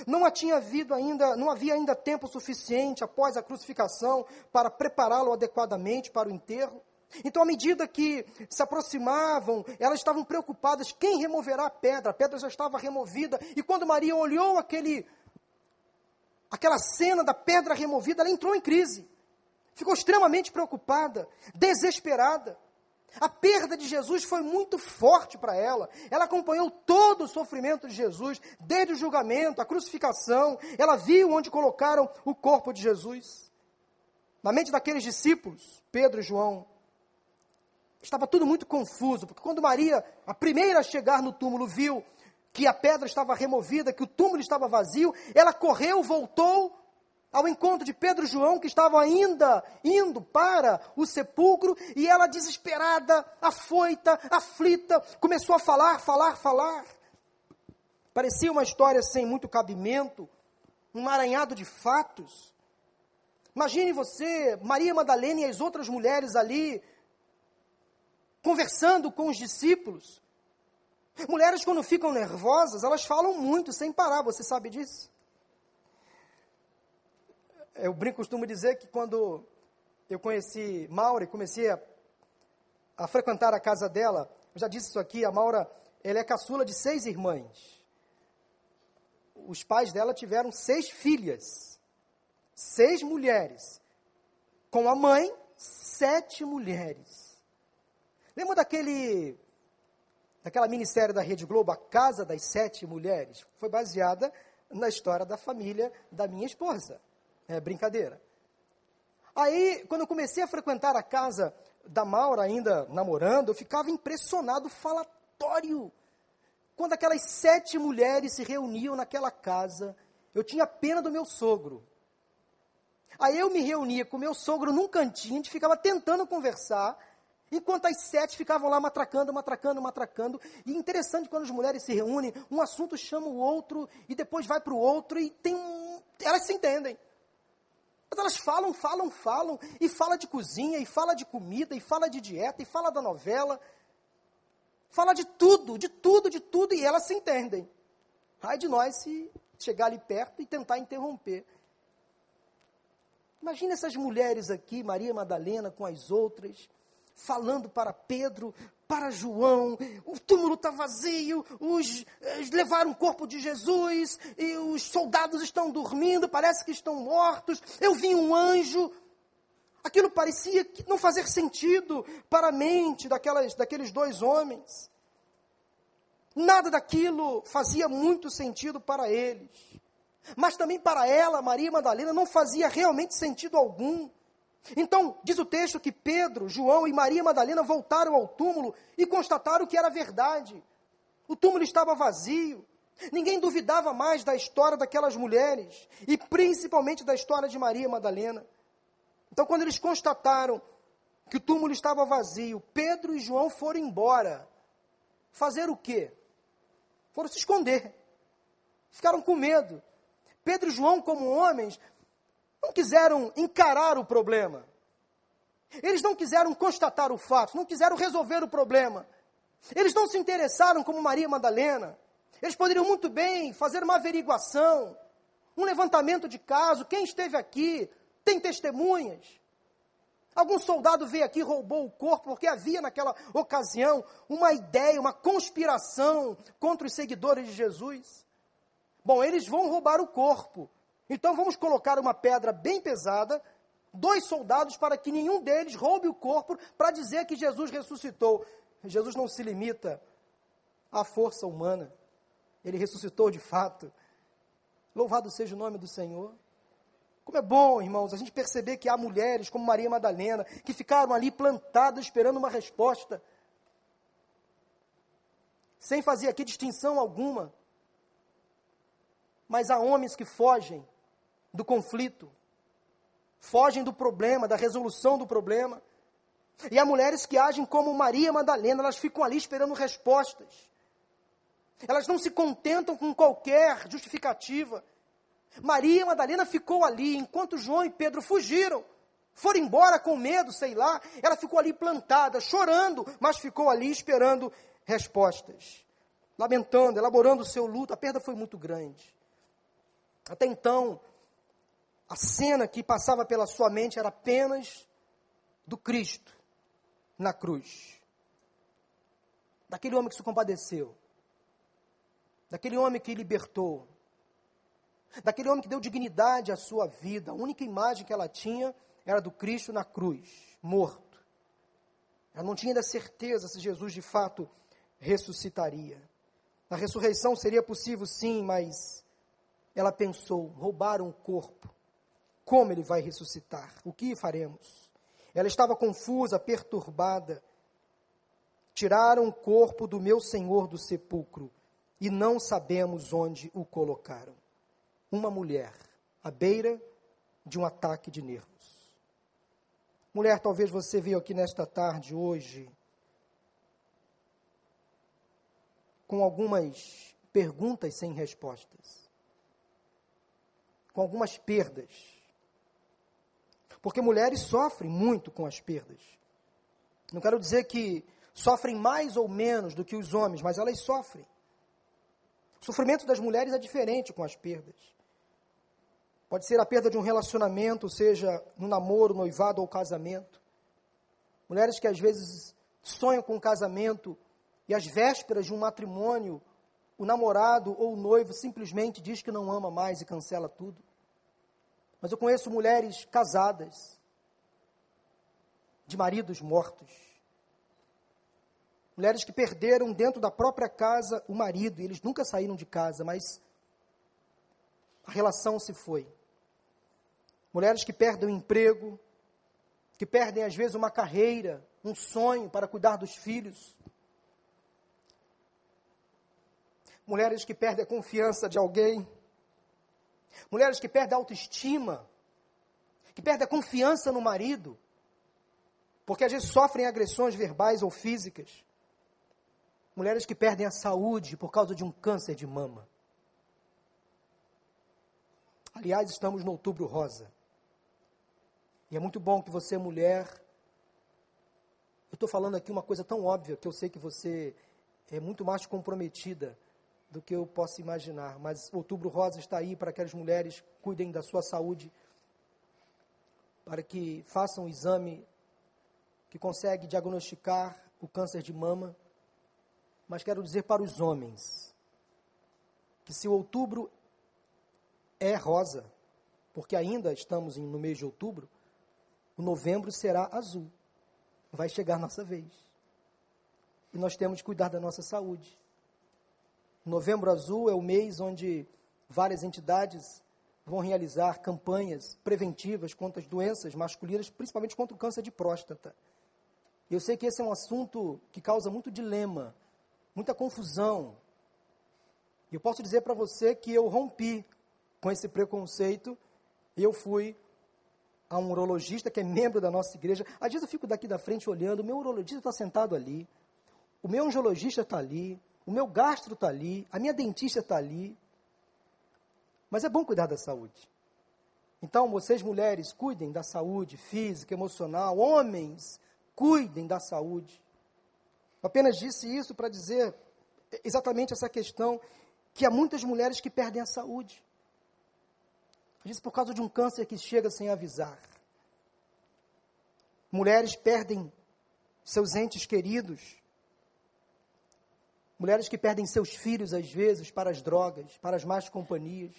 não, tinha havido ainda, não havia ainda tempo suficiente após a crucificação para prepará-lo adequadamente para o enterro. Então, à medida que se aproximavam, elas estavam preocupadas: quem removerá a pedra? A pedra já estava removida. E quando Maria olhou aquele, aquela cena da pedra removida, ela entrou em crise. Ficou extremamente preocupada, desesperada. A perda de Jesus foi muito forte para ela. Ela acompanhou todo o sofrimento de Jesus, desde o julgamento, a crucificação. Ela viu onde colocaram o corpo de Jesus. Na mente daqueles discípulos, Pedro e João, estava tudo muito confuso, porque quando Maria, a primeira a chegar no túmulo, viu que a pedra estava removida, que o túmulo estava vazio, ela correu, voltou ao encontro de Pedro e João, que estavam ainda indo para o sepulcro, e ela, desesperada, afoita, aflita, começou a falar, falar, falar. Parecia uma história sem muito cabimento, um maranhado de fatos. Imagine você, Maria Madalena e as outras mulheres ali, conversando com os discípulos. Mulheres, quando ficam nervosas, elas falam muito sem parar, você sabe disso? Eu brinco, costumo dizer que quando eu conheci Maura e comecei a, a frequentar a casa dela, eu já disse isso aqui, a Maura, ela é caçula de seis irmãs. Os pais dela tiveram seis filhas, seis mulheres. Com a mãe, sete mulheres. Lembra daquele daquela minissérie da Rede Globo, A Casa das Sete Mulheres? Foi baseada na história da família da minha esposa. É brincadeira. Aí, quando eu comecei a frequentar a casa da Maura, ainda namorando, eu ficava impressionado, falatório. Quando aquelas sete mulheres se reuniam naquela casa, eu tinha pena do meu sogro. Aí eu me reunia com meu sogro num cantinho, a gente ficava tentando conversar, enquanto as sete ficavam lá matracando, matracando, matracando. E interessante quando as mulheres se reúnem, um assunto chama o outro, e depois vai para o outro, e tem um... elas se entendem. Mas elas falam, falam, falam, e fala de cozinha, e fala de comida, e fala de dieta, e fala da novela. Fala de tudo, de tudo, de tudo, e elas se entendem. Ai de nós se chegar ali perto e tentar interromper. Imagina essas mulheres aqui, Maria Madalena com as outras, falando para Pedro, para João, o túmulo está vazio, os, levaram o corpo de Jesus, e os soldados estão dormindo, parece que estão mortos, eu vi um anjo. Aquilo parecia não fazer sentido para a mente daquelas, daqueles dois homens. Nada daquilo fazia muito sentido para eles. Mas também para ela, Maria Madalena, não fazia realmente sentido algum. Então, diz o texto que Pedro, João e Maria Madalena voltaram ao túmulo e constataram que era verdade. O túmulo estava vazio. Ninguém duvidava mais da história daquelas mulheres e principalmente da história de Maria Madalena. Então, quando eles constataram que o túmulo estava vazio, Pedro e João foram embora. Fazer o quê? Foram se esconder. Ficaram com medo. Pedro e João, como homens, não quiseram encarar o problema. Eles não quiseram constatar o fato, não quiseram resolver o problema. Eles não se interessaram como Maria Madalena. Eles poderiam muito bem fazer uma averiguação, um levantamento de caso, quem esteve aqui, tem testemunhas. Algum soldado veio aqui e roubou o corpo porque havia naquela ocasião uma ideia, uma conspiração contra os seguidores de Jesus. Bom, eles vão roubar o corpo, então vamos colocar uma pedra bem pesada, dois soldados, para que nenhum deles roube o corpo para dizer que Jesus ressuscitou. Jesus não se limita à força humana, ele ressuscitou de fato. Louvado seja o nome do Senhor. Como é bom, irmãos, a gente perceber que há mulheres como Maria Madalena que ficaram ali plantadas esperando uma resposta, sem fazer aqui distinção alguma. Mas há homens que fogem do conflito, fogem do problema, da resolução do problema. E há mulheres que agem como Maria Madalena, elas ficam ali esperando respostas. Elas não se contentam com qualquer justificativa. Maria Madalena ficou ali enquanto João e Pedro fugiram. Foram embora com medo, sei lá. Ela ficou ali plantada, chorando, mas ficou ali esperando respostas. Lamentando, elaborando o seu luto. A perda foi muito grande. Até então, a cena que passava pela sua mente era apenas do Cristo na cruz. Daquele homem que se compadeceu. Daquele homem que libertou. Daquele homem que deu dignidade à sua vida. A única imagem que ela tinha era do Cristo na cruz, morto. Ela não tinha ainda certeza se Jesus de fato ressuscitaria. A ressurreição seria possível, sim, mas ela pensou: roubaram o corpo. Como ele vai ressuscitar? O que faremos? Ela estava confusa, perturbada. Tiraram o corpo do meu Senhor do sepulcro e não sabemos onde o colocaram. Uma mulher à beira de um ataque de nervos. Mulher, talvez você veio aqui nesta tarde, hoje, com algumas perguntas sem respostas, com algumas perdas. Porque mulheres sofrem muito com as perdas. Não quero dizer que sofrem mais ou menos do que os homens, mas elas sofrem. O sofrimento das mulheres é diferente com as perdas. Pode ser a perda de um relacionamento, seja no namoro, noivado ou casamento. Mulheres que às vezes sonham com um casamento e às vésperas de um matrimônio, o namorado ou o noivo simplesmente diz que não ama mais e cancela tudo. Mas eu conheço mulheres casadas, de maridos mortos. Mulheres que perderam dentro da própria casa o marido, e eles nunca saíram de casa, mas a relação se foi mulheres que perdem o emprego, que perdem às vezes uma carreira, um sonho para cuidar dos filhos. Mulheres que perdem a confiança de alguém. Mulheres que perdem a autoestima, que perdem a confiança no marido, porque às vezes sofrem agressões verbais ou físicas. Mulheres que perdem a saúde por causa de um câncer de mama. Aliás, estamos no outubro rosa. E é muito bom que você, mulher, eu estou falando aqui uma coisa tão óbvia que eu sei que você é muito mais comprometida do que eu posso imaginar. Mas Outubro Rosa está aí para que as mulheres cuidem da sua saúde, para que façam um exame que consegue diagnosticar o câncer de mama. Mas quero dizer para os homens que se o outubro é rosa, porque ainda estamos no mês de outubro, o novembro será azul. Vai chegar nossa vez. E nós temos que cuidar da nossa saúde. Novembro azul é o mês onde várias entidades vão realizar campanhas preventivas contra as doenças masculinas, principalmente contra o câncer de próstata. Eu sei que esse é um assunto que causa muito dilema, muita confusão. Eu posso dizer para você que eu rompi com esse preconceito e eu fui a um urologista que é membro da nossa igreja. Às vezes eu fico daqui da frente olhando, o meu urologista está sentado ali, o meu angiologista está ali, o meu gastro está ali, a minha dentista está ali. Mas é bom cuidar da saúde. Então, vocês mulheres, cuidem da saúde física, emocional. Homens, cuidem da saúde. Eu apenas disse isso para dizer exatamente essa questão que há muitas mulheres que perdem a saúde. Às vezes por causa de um câncer que chega sem avisar. Mulheres perdem seus entes queridos. Mulheres que perdem seus filhos, às vezes, para as drogas, para as más companhias.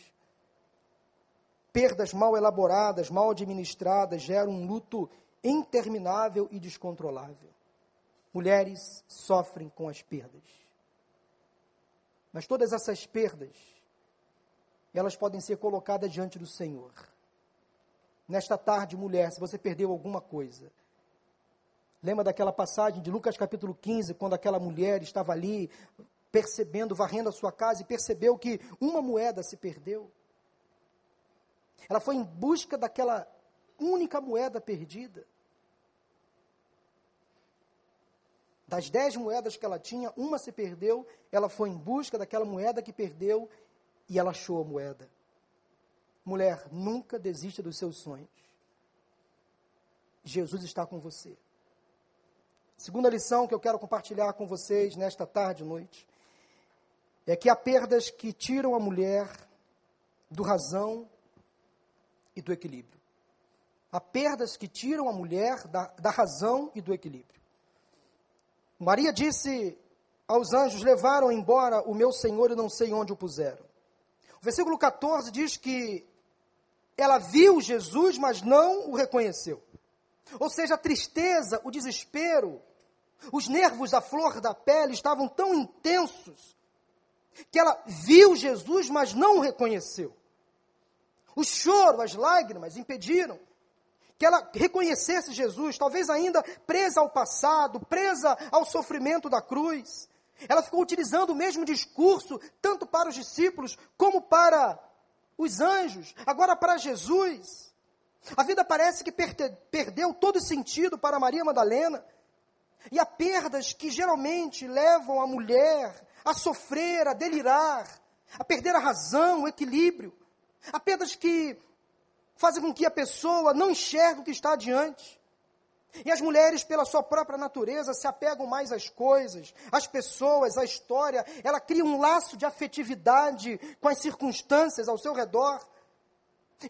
Perdas mal elaboradas, mal administradas, geram um luto interminável e descontrolável. Mulheres sofrem com as perdas. Mas todas essas perdas elas podem ser colocadas diante do Senhor. Nesta tarde, mulher, se você perdeu alguma coisa, lembra daquela passagem de Lucas capítulo 15, quando aquela mulher estava ali percebendo, varrendo a sua casa e percebeu que uma moeda se perdeu. Ela foi em busca daquela única moeda perdida. Das dez moedas que ela tinha, uma se perdeu, ela foi em busca daquela moeda que perdeu e ela achou a moeda. Mulher, nunca desista dos seus sonhos. Jesus está com você. Segunda lição que eu quero compartilhar com vocês nesta tarde e noite é que há perdas que tiram a mulher do razão e do equilíbrio. Há perdas que tiram a mulher da, da razão e do equilíbrio. Maria disse aos anjos: Levaram embora o meu Senhor e não sei onde o puseram. O versículo 14 diz que ela viu Jesus, mas não o reconheceu. Ou seja, a tristeza, o desespero, Os nervos à flor da pele estavam tão intensos que ela viu Jesus, mas não o reconheceu. O choro, as lágrimas impediram que ela reconhecesse Jesus, talvez ainda presa ao passado, presa ao sofrimento da cruz. Ela ficou utilizando o mesmo discurso, tanto para os discípulos como para os anjos, agora para Jesus. A vida parece que perdeu todo sentido para Maria Madalena. E há perdas que geralmente levam a mulher a sofrer, a delirar, a perder a razão, o equilíbrio. Há perdas que fazem com que a pessoa não enxergue o que está adiante. E as mulheres, pela sua própria natureza, se apegam mais às coisas, às pessoas, à história. Ela cria um laço de afetividade com as circunstâncias ao seu redor.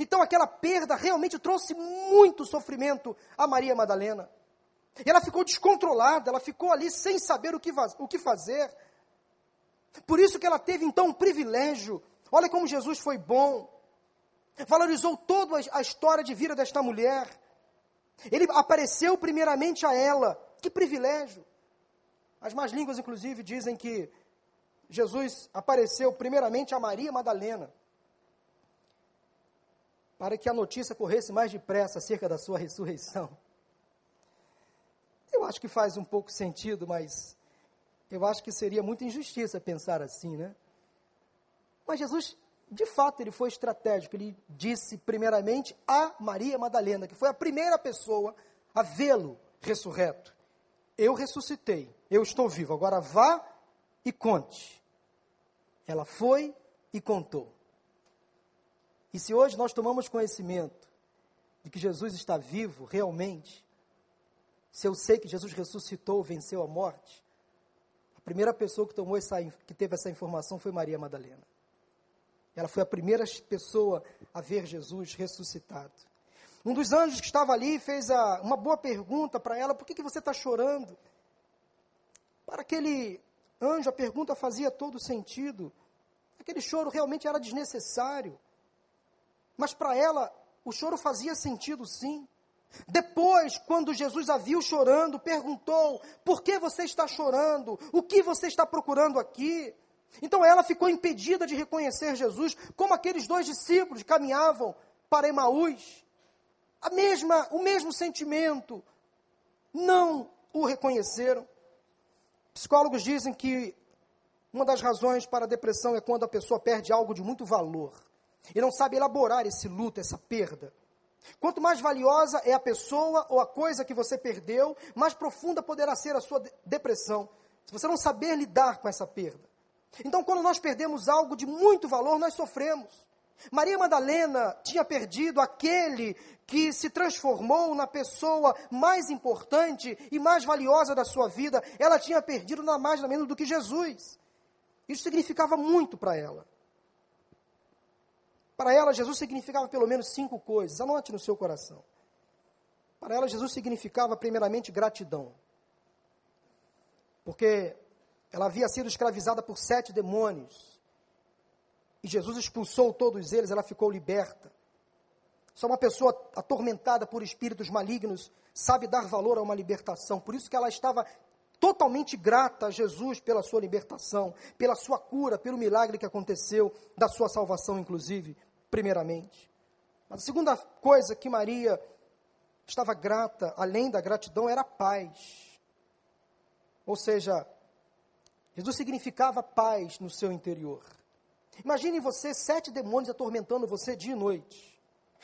Então, aquela perda realmente trouxe muito sofrimento a Maria Madalena. E ela ficou descontrolada, ela ficou ali sem saber o que, o que fazer. Por isso que ela teve então um privilégio. Olha como Jesus foi bom. Valorizou toda a história de vida desta mulher. Ele apareceu primeiramente a ela. Que privilégio. As más línguas, inclusive, dizem que Jesus apareceu primeiramente a Maria Madalena, para que a notícia corresse mais depressa acerca da sua ressurreição. Eu acho que faz um pouco sentido, mas eu acho que seria muita injustiça pensar assim, né? Mas Jesus, de fato, ele foi estratégico. Ele disse primeiramente a Maria Madalena, que foi a primeira pessoa a vê-lo ressurreto. Eu ressuscitei, eu estou vivo. Agora vá e conte. Ela foi e contou. E se hoje nós tomamos conhecimento de que Jesus está vivo realmente, se eu sei que Jesus ressuscitou, venceu a morte, a primeira pessoa que, tomou essa, que teve essa informação foi Maria Madalena. Ela foi a primeira pessoa a ver Jesus ressuscitado. Um dos anjos que estava ali fez a, uma boa pergunta para ela: por que, que você está chorando? Para aquele anjo, a pergunta fazia todo sentido. Aquele choro realmente era desnecessário. Mas para ela, o choro fazia sentido sim. Depois, quando Jesus a viu chorando, perguntou: Por que você está chorando? O que você está procurando aqui? Então ela ficou impedida de reconhecer Jesus, como aqueles dois discípulos caminhavam para Emaús. A mesma, o mesmo sentimento. Não o reconheceram. Psicólogos dizem que uma das razões para a depressão é quando a pessoa perde algo de muito valor e não sabe elaborar esse luto, essa perda. Quanto mais valiosa é a pessoa ou a coisa que você perdeu, mais profunda poderá ser a sua depressão, se você não saber lidar com essa perda. Então, quando nós perdemos algo de muito valor, nós sofremos. Maria Madalena tinha perdido aquele que se transformou na pessoa mais importante e mais valiosa da sua vida. Ela tinha perdido nada mais nada menos do que Jesus. Isso significava muito para ela. Para ela, Jesus significava pelo menos cinco coisas. Anote no seu coração. Para ela, Jesus significava, primeiramente, gratidão. Porque ela havia sido escravizada por sete demônios. E Jesus expulsou todos eles, ela ficou liberta. Só uma pessoa atormentada por espíritos malignos sabe dar valor a uma libertação. Por isso que ela estava totalmente grata a Jesus pela sua libertação, pela sua cura, pelo milagre que aconteceu, da sua salvação, inclusive primeiramente. Mas a segunda coisa que Maria estava grata, além da gratidão, era a paz. Ou seja, Jesus significava paz no seu interior. Imagine você, sete demônios atormentando você dia e noite,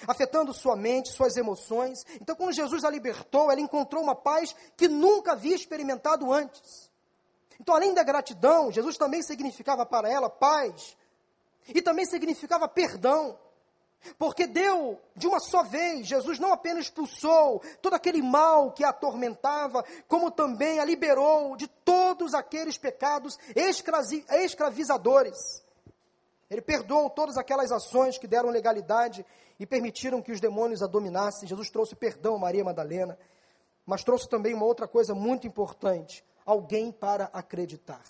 afetando sua mente, suas emoções. Então, quando Jesus a libertou, ela encontrou uma paz que nunca havia experimentado antes. Então, além da gratidão, Jesus também significava para ela paz, e também significava perdão. Porque deu de uma só vez, Jesus não apenas expulsou todo aquele mal que a atormentava, como também a liberou de todos aqueles pecados escravizadores. Ele perdoou todas aquelas ações que deram legalidade e permitiram que os demônios a dominassem. Jesus trouxe perdão a Maria Madalena, mas trouxe também uma outra coisa muito importante: alguém para acreditar.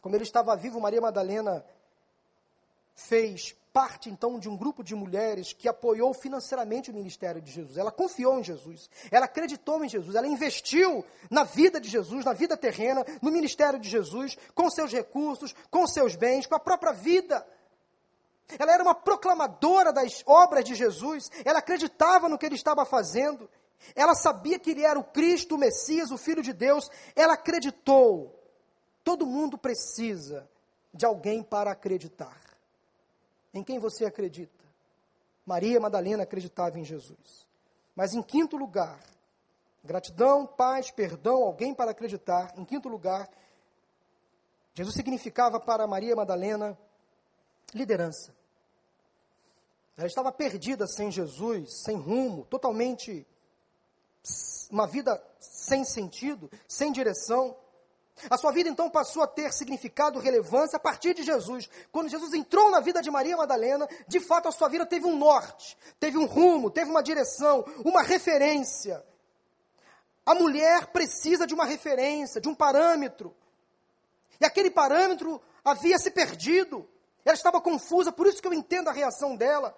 Como ele estava vivo, Maria Madalena fez parte então de um grupo de mulheres que apoiou financeiramente o ministério de Jesus. Ela confiou em Jesus, ela acreditou em Jesus, ela investiu na vida de Jesus, na vida terrena, no ministério de Jesus, com seus recursos, com seus bens, com a própria vida. Ela era uma proclamadora das obras de Jesus, ela acreditava no que ele estava fazendo, ela sabia que ele era o Cristo, o Messias, o Filho de Deus, ela acreditou. Todo mundo precisa de alguém para acreditar. Em quem você acredita? Maria Madalena acreditava em Jesus. Mas em quinto lugar, gratidão, paz, perdão, alguém para acreditar. Em quinto lugar, Jesus significava para Maria Madalena liderança. Ela estava perdida sem Jesus, sem rumo, totalmente uma vida sem sentido, sem direção. A sua vida então passou a ter significado, relevância a partir de Jesus. Quando Jesus entrou na vida de Maria Madalena, de fato a sua vida teve um norte, teve um rumo, teve uma direção, uma referência. A mulher precisa de uma referência, de um parâmetro. E aquele parâmetro havia se perdido. Ela estava confusa, por isso que eu entendo a reação dela.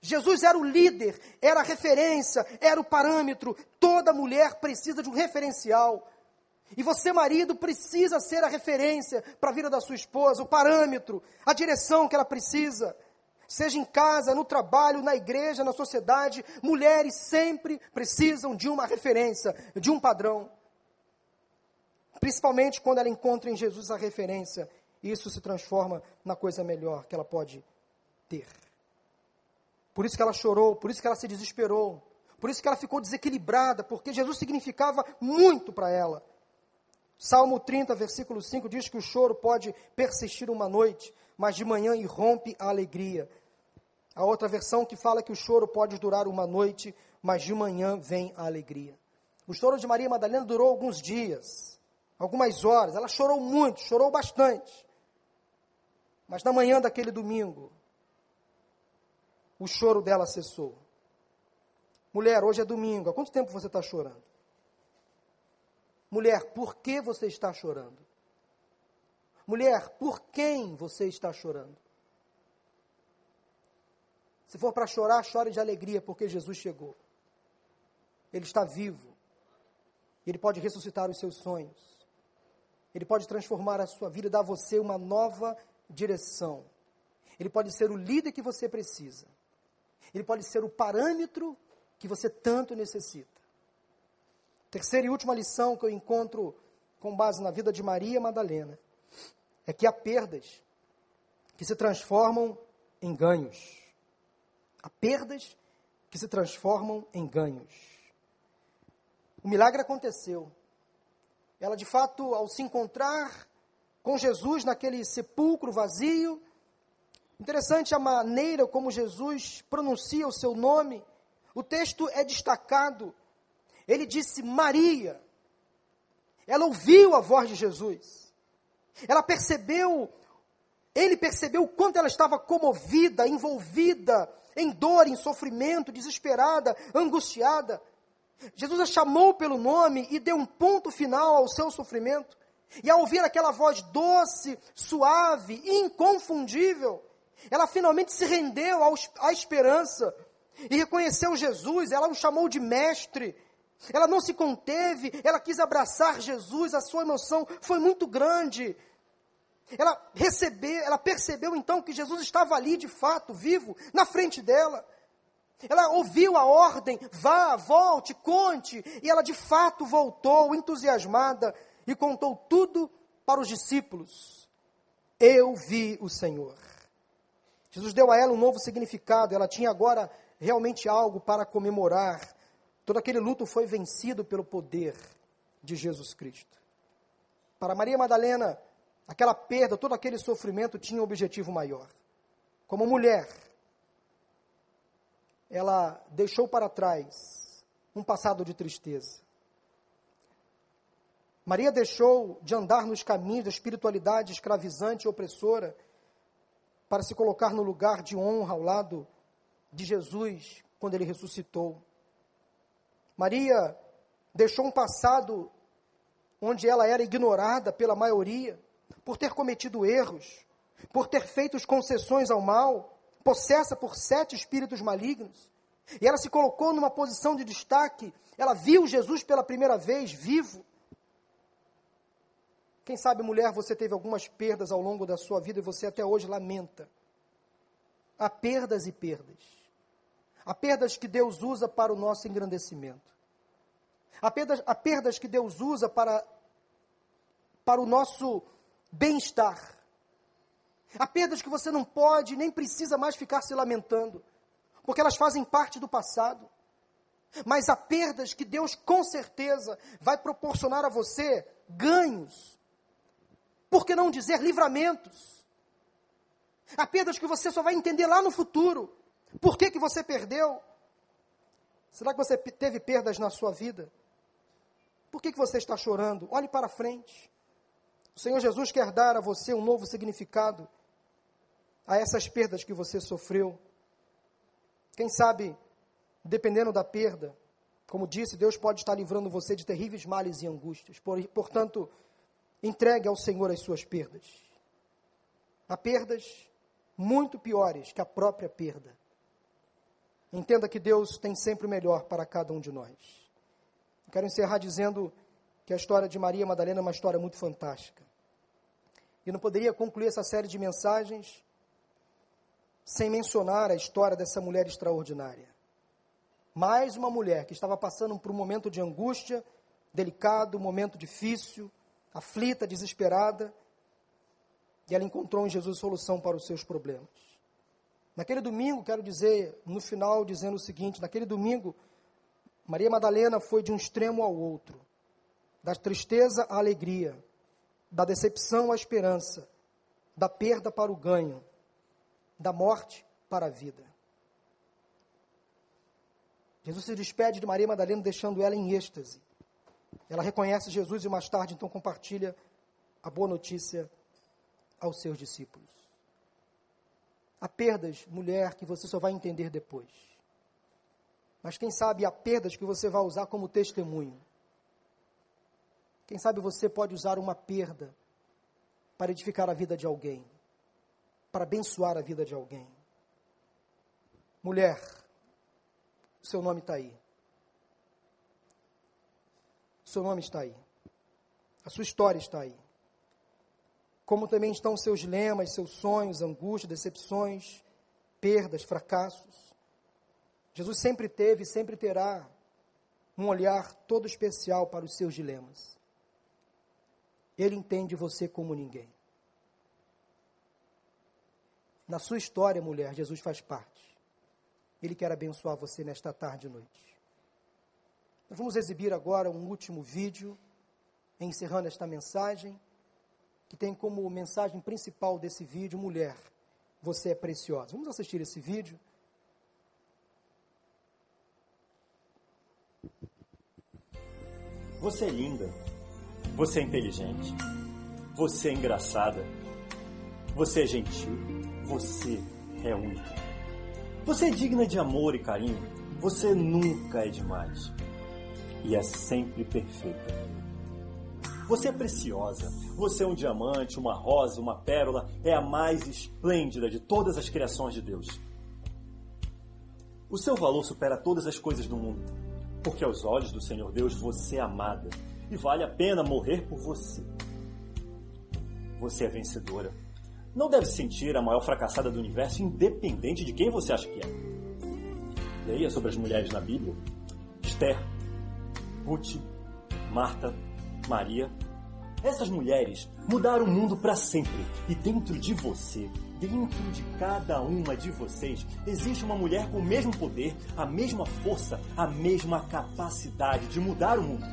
Jesus era o líder, era a referência, era o parâmetro. Toda mulher precisa de um referencial. E você, marido, precisa ser a referência para a vida da sua esposa, o parâmetro, a direção que ela precisa. Seja em casa, no trabalho, na igreja, na sociedade, mulheres sempre precisam de uma referência, de um padrão. Principalmente quando ela encontra em Jesus a referência, isso se transforma na coisa melhor que ela pode ter. Por isso que ela chorou, por isso que ela se desesperou, por isso que ela ficou desequilibrada, porque Jesus significava muito para ela. Salmo 30, versículo 5 diz que o choro pode persistir uma noite, mas de manhã irrompe a alegria. A outra versão que fala que o choro pode durar uma noite, mas de manhã vem a alegria. O choro de Maria Madalena durou alguns dias, algumas horas. Ela chorou muito, chorou bastante. Mas na manhã daquele domingo, o choro dela cessou. Mulher, hoje é domingo, há quanto tempo você está chorando? Mulher, por que você está chorando? Mulher, por quem você está chorando? Se for para chorar, chore de alegria, porque Jesus chegou. Ele está vivo. Ele pode ressuscitar os seus sonhos. Ele pode transformar a sua vida dar a você uma nova direção. Ele pode ser o líder que você precisa. Ele pode ser o parâmetro que você tanto necessita. Terceira e última lição que eu encontro com base na vida de Maria Madalena é que há perdas que se transformam em ganhos. Há perdas que se transformam em ganhos. O milagre aconteceu. Ela, de fato, ao se encontrar com Jesus naquele sepulcro vazio, interessante a maneira como Jesus pronuncia o seu nome. O texto é destacado ele disse Maria. Ela ouviu a voz de Jesus. Ela percebeu, ele percebeu o quanto ela estava comovida, envolvida em dor, em sofrimento, desesperada, angustiada. Jesus a chamou pelo nome e deu um ponto final ao seu sofrimento. E ao ouvir aquela voz doce, suave, inconfundível, ela finalmente se rendeu à esperança e reconheceu Jesus. Ela o chamou de mestre, ela não se conteve, ela quis abraçar Jesus, a sua emoção foi muito grande. Ela recebeu, ela percebeu então que Jesus estava ali de fato, vivo, na frente dela. Ela ouviu a ordem, vá, volte, conte, e ela de fato voltou entusiasmada e contou tudo para os discípulos. Eu vi o Senhor. Jesus deu a ela um novo significado, ela tinha agora realmente algo para comemorar Todo aquele luto foi vencido pelo poder de Jesus Cristo. Para Maria Madalena, aquela perda, todo aquele sofrimento tinha um objetivo maior. Como mulher, ela deixou para trás um passado de tristeza. Maria deixou de andar nos caminhos da espiritualidade escravizante e opressora para se colocar no lugar de honra ao lado de Jesus quando ele ressuscitou. Maria deixou um passado onde ela era ignorada pela maioria, por ter cometido erros, por ter feito concessões ao mal, possessa por sete espíritos malignos. E ela se colocou numa posição de destaque. Ela viu Jesus pela primeira vez vivo. Quem sabe, mulher, você teve algumas perdas ao longo da sua vida e você até hoje lamenta. Há perdas e perdas. Há perdas que Deus usa para o nosso engrandecimento. Há perdas, há perdas que Deus usa para, para o nosso bem-estar. Há perdas que você não pode nem precisa mais ficar se lamentando, porque elas fazem parte do passado. Mas há perdas que Deus com certeza vai proporcionar a você ganhos. Por que não dizer livramentos? Há perdas que você só vai entender lá no futuro. Por que, que você perdeu? Será que você teve perdas na sua vida? Por que, que você está chorando? Olhe para frente. O Senhor Jesus quer dar a você um novo significado a essas perdas que você sofreu. Quem sabe, dependendo da perda, como disse, Deus pode estar livrando você de terríveis males e angústias. Por, portanto, entregue ao Senhor as suas perdas. Há perdas muito piores que a própria perda. Entenda que Deus tem sempre o melhor para cada um de nós. Quero encerrar dizendo que a história de Maria Madalena é uma história muito fantástica. E não poderia concluir essa série de mensagens sem mencionar a história dessa mulher extraordinária. Mais uma mulher que estava passando por um momento de angústia, delicado, um momento difícil, aflita, desesperada, e ela encontrou em Jesus solução para os seus problemas. Naquele domingo, quero dizer, no final, dizendo o seguinte: naquele domingo, Maria Madalena foi de um extremo ao outro, da tristeza à alegria, da decepção à esperança, da perda para o ganho, da morte para a vida. Jesus se despede de Maria Madalena, deixando ela em êxtase. Ela reconhece Jesus e mais tarde então compartilha a boa notícia aos seus discípulos. Há perdas, mulher, que você só vai entender depois. Mas quem sabe há perdas que você vai usar como testemunho. Quem sabe você pode usar uma perda para edificar a vida de alguém para abençoar a vida de alguém. Mulher, o seu nome está aí. Seu nome está aí. A sua história está aí. Como também estão seus lemas, seus sonhos, angústias, decepções, perdas, fracassos. Jesus sempre teve e sempre terá um olhar todo especial para os seus dilemas. Ele entende você como ninguém. Na sua história, mulher, Jesus faz parte. Ele quer abençoar você nesta tarde e noite. Nós vamos exibir agora um último vídeo, encerrando esta mensagem, que tem como mensagem principal desse vídeo: mulher, você é preciosa. Vamos assistir esse vídeo. Você é linda. Você é inteligente. Você é engraçada. Você é gentil. Você é única. Você é digna de amor e carinho. Você nunca é demais. E é sempre perfeita. Você é preciosa. Você é um diamante, uma rosa, uma pérola. É a mais esplêndida de todas as criações de Deus. O seu valor supera todas as coisas do mundo. Porque aos olhos do Senhor Deus você é amada. E vale a pena morrer por você. Você é vencedora não deve sentir a maior fracassada do universo, independente de quem você acha que é. Leia sobre as mulheres na Bíblia: Esther, Ruth, Marta, Maria. Essas mulheres mudaram o mundo para sempre. E dentro de você, dentro de cada uma de vocês, existe uma mulher com o mesmo poder, a mesma força, a mesma capacidade de mudar o mundo.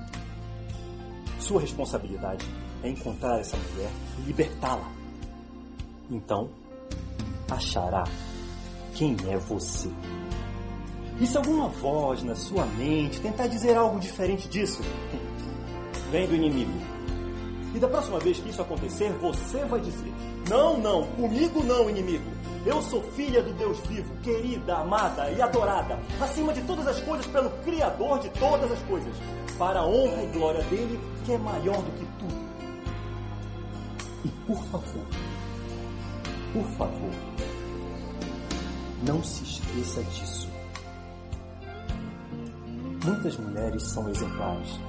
Sua responsabilidade é encontrar essa mulher e libertá-la então achará quem é você. E se alguma voz na sua mente tentar dizer algo diferente disso, vem do inimigo. E da próxima vez que isso acontecer, você vai dizer: Não, não, comigo não, inimigo. Eu sou filha do Deus vivo, querida, amada e adorada, acima de todas as coisas, pelo Criador de todas as coisas, para a honra e glória dele, que é maior do que tudo. E por favor, por favor, não se esqueça disso. Muitas mulheres são exemplares,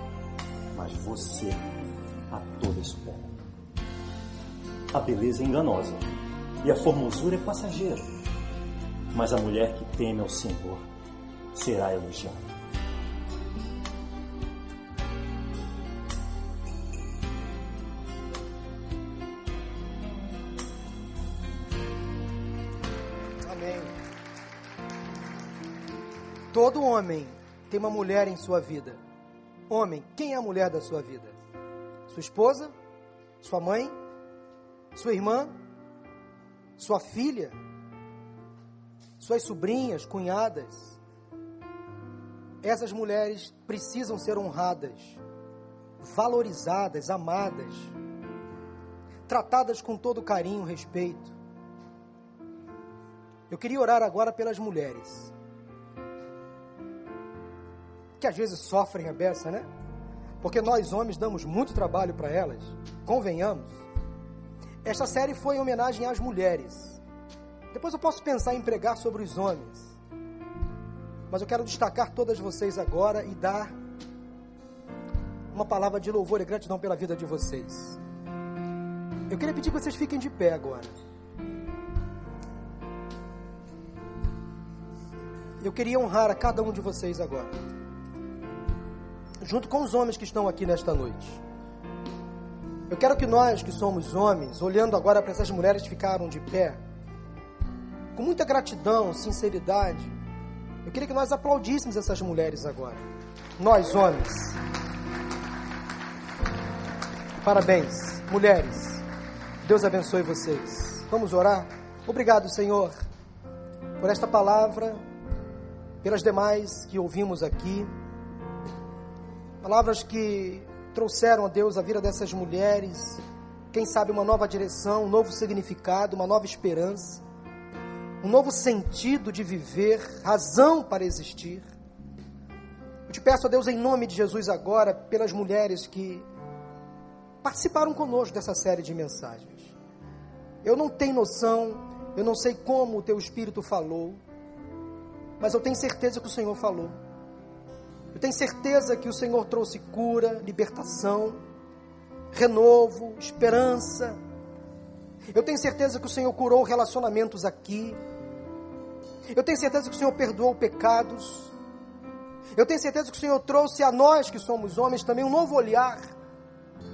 mas você a todas supera. A beleza é enganosa e a formosura é passageira, mas a mulher que teme ao Senhor será elogiada. Amém. Todo homem tem uma mulher em sua vida. Homem, quem é a mulher da sua vida? Sua esposa? Sua mãe? Sua irmã? Sua filha? Suas sobrinhas, cunhadas? Essas mulheres precisam ser honradas, valorizadas, amadas, tratadas com todo carinho, respeito. Eu queria orar agora pelas mulheres que às vezes sofrem a beça, né? Porque nós homens damos muito trabalho para elas, convenhamos. Esta série foi em homenagem às mulheres. Depois eu posso pensar em pregar sobre os homens. Mas eu quero destacar todas vocês agora e dar uma palavra de louvor e gratidão pela vida de vocês. Eu queria pedir que vocês fiquem de pé agora. Eu queria honrar a cada um de vocês agora junto com os homens que estão aqui nesta noite. Eu quero que nós, que somos homens, olhando agora para essas mulheres que ficaram de pé, com muita gratidão, sinceridade, eu queria que nós aplaudíssemos essas mulheres agora. Nós, homens. Parabéns, mulheres. Deus abençoe vocês. Vamos orar? Obrigado, Senhor, por esta palavra, pelas demais que ouvimos aqui. Palavras que trouxeram a Deus a vida dessas mulheres, quem sabe uma nova direção, um novo significado, uma nova esperança, um novo sentido de viver, razão para existir. Eu te peço a Deus em nome de Jesus agora, pelas mulheres que participaram conosco dessa série de mensagens. Eu não tenho noção, eu não sei como o teu Espírito falou, mas eu tenho certeza que o Senhor falou. Eu tenho certeza que o Senhor trouxe cura, libertação, renovo, esperança. Eu tenho certeza que o Senhor curou relacionamentos aqui. Eu tenho certeza que o Senhor perdoou pecados. Eu tenho certeza que o Senhor trouxe a nós que somos homens também um novo olhar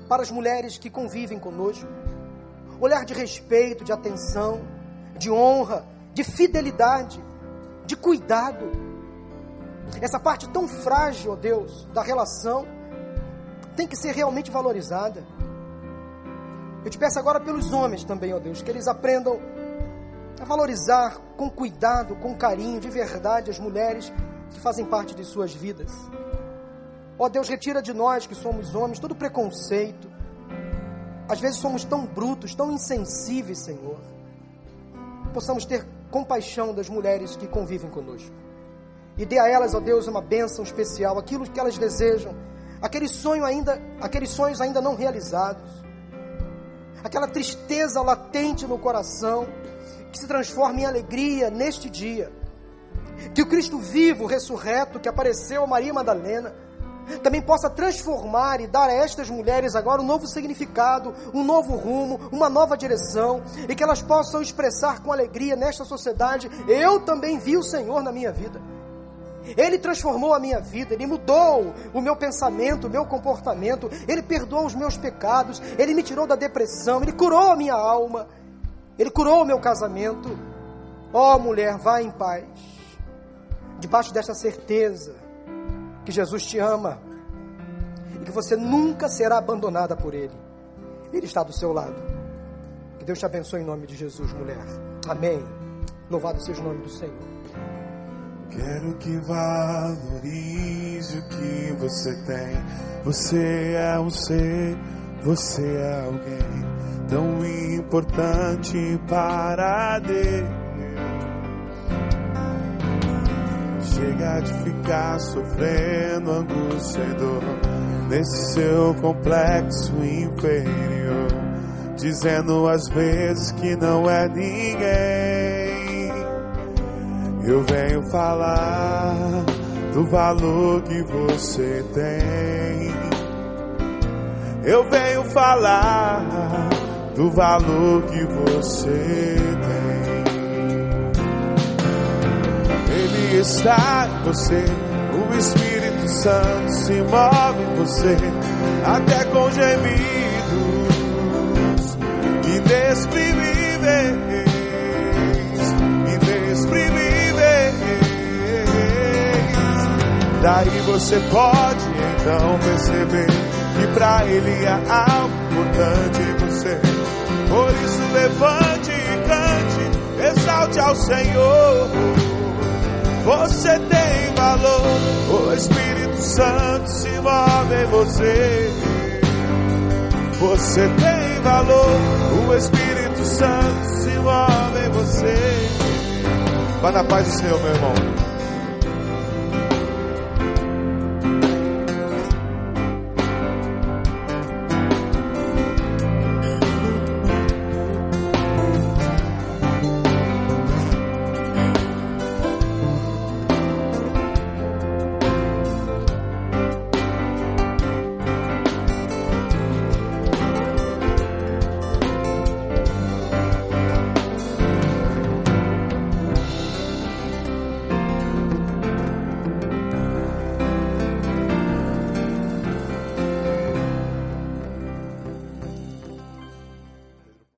para as mulheres que convivem conosco. Olhar de respeito, de atenção, de honra, de fidelidade, de cuidado. Essa parte tão frágil, ó Deus, da relação, tem que ser realmente valorizada. Eu te peço agora pelos homens também, ó Deus, que eles aprendam a valorizar com cuidado, com carinho, de verdade, as mulheres que fazem parte de suas vidas. Ó Deus, retira de nós que somos homens todo preconceito. Às vezes somos tão brutos, tão insensíveis, Senhor. Possamos ter compaixão das mulheres que convivem conosco e dê a elas, ó Deus, uma bênção especial, aquilo que elas desejam, aquele sonho ainda, aqueles sonhos ainda não realizados, aquela tristeza latente no coração, que se transforma em alegria neste dia. Que o Cristo vivo, ressurreto, que apareceu a Maria Madalena, também possa transformar e dar a estas mulheres agora um novo significado, um novo rumo, uma nova direção, e que elas possam expressar com alegria nesta sociedade: eu também vi o Senhor na minha vida. Ele transformou a minha vida, Ele mudou o meu pensamento, o meu comportamento, Ele perdoou os meus pecados, Ele me tirou da depressão, Ele curou a minha alma, Ele curou o meu casamento. Ó oh, mulher, vá em paz, debaixo desta certeza que Jesus te ama e que você nunca será abandonada por Ele. Ele está do seu lado. Que Deus te abençoe em nome de Jesus, mulher. Amém. Louvado seja o nome do Senhor. Quero que valorize o que você tem. Você é um ser, você é alguém tão importante para Deus. Chega de ficar sofrendo angústia e dor nesse seu complexo inferior. dizendo às vezes que não é ninguém. Eu venho falar do valor que você tem. Eu venho falar do valor que você tem. Ele está em você, o Espírito Santo se move em você, até com gemidos inexprimíveis, Daí você pode então perceber que para Ele é algo importante em você. Por isso levante e cante, exalte ao Senhor. Você tem valor, o Espírito Santo se move em você. Você tem valor, o Espírito Santo se move em você. Vá na paz do Senhor, meu irmão.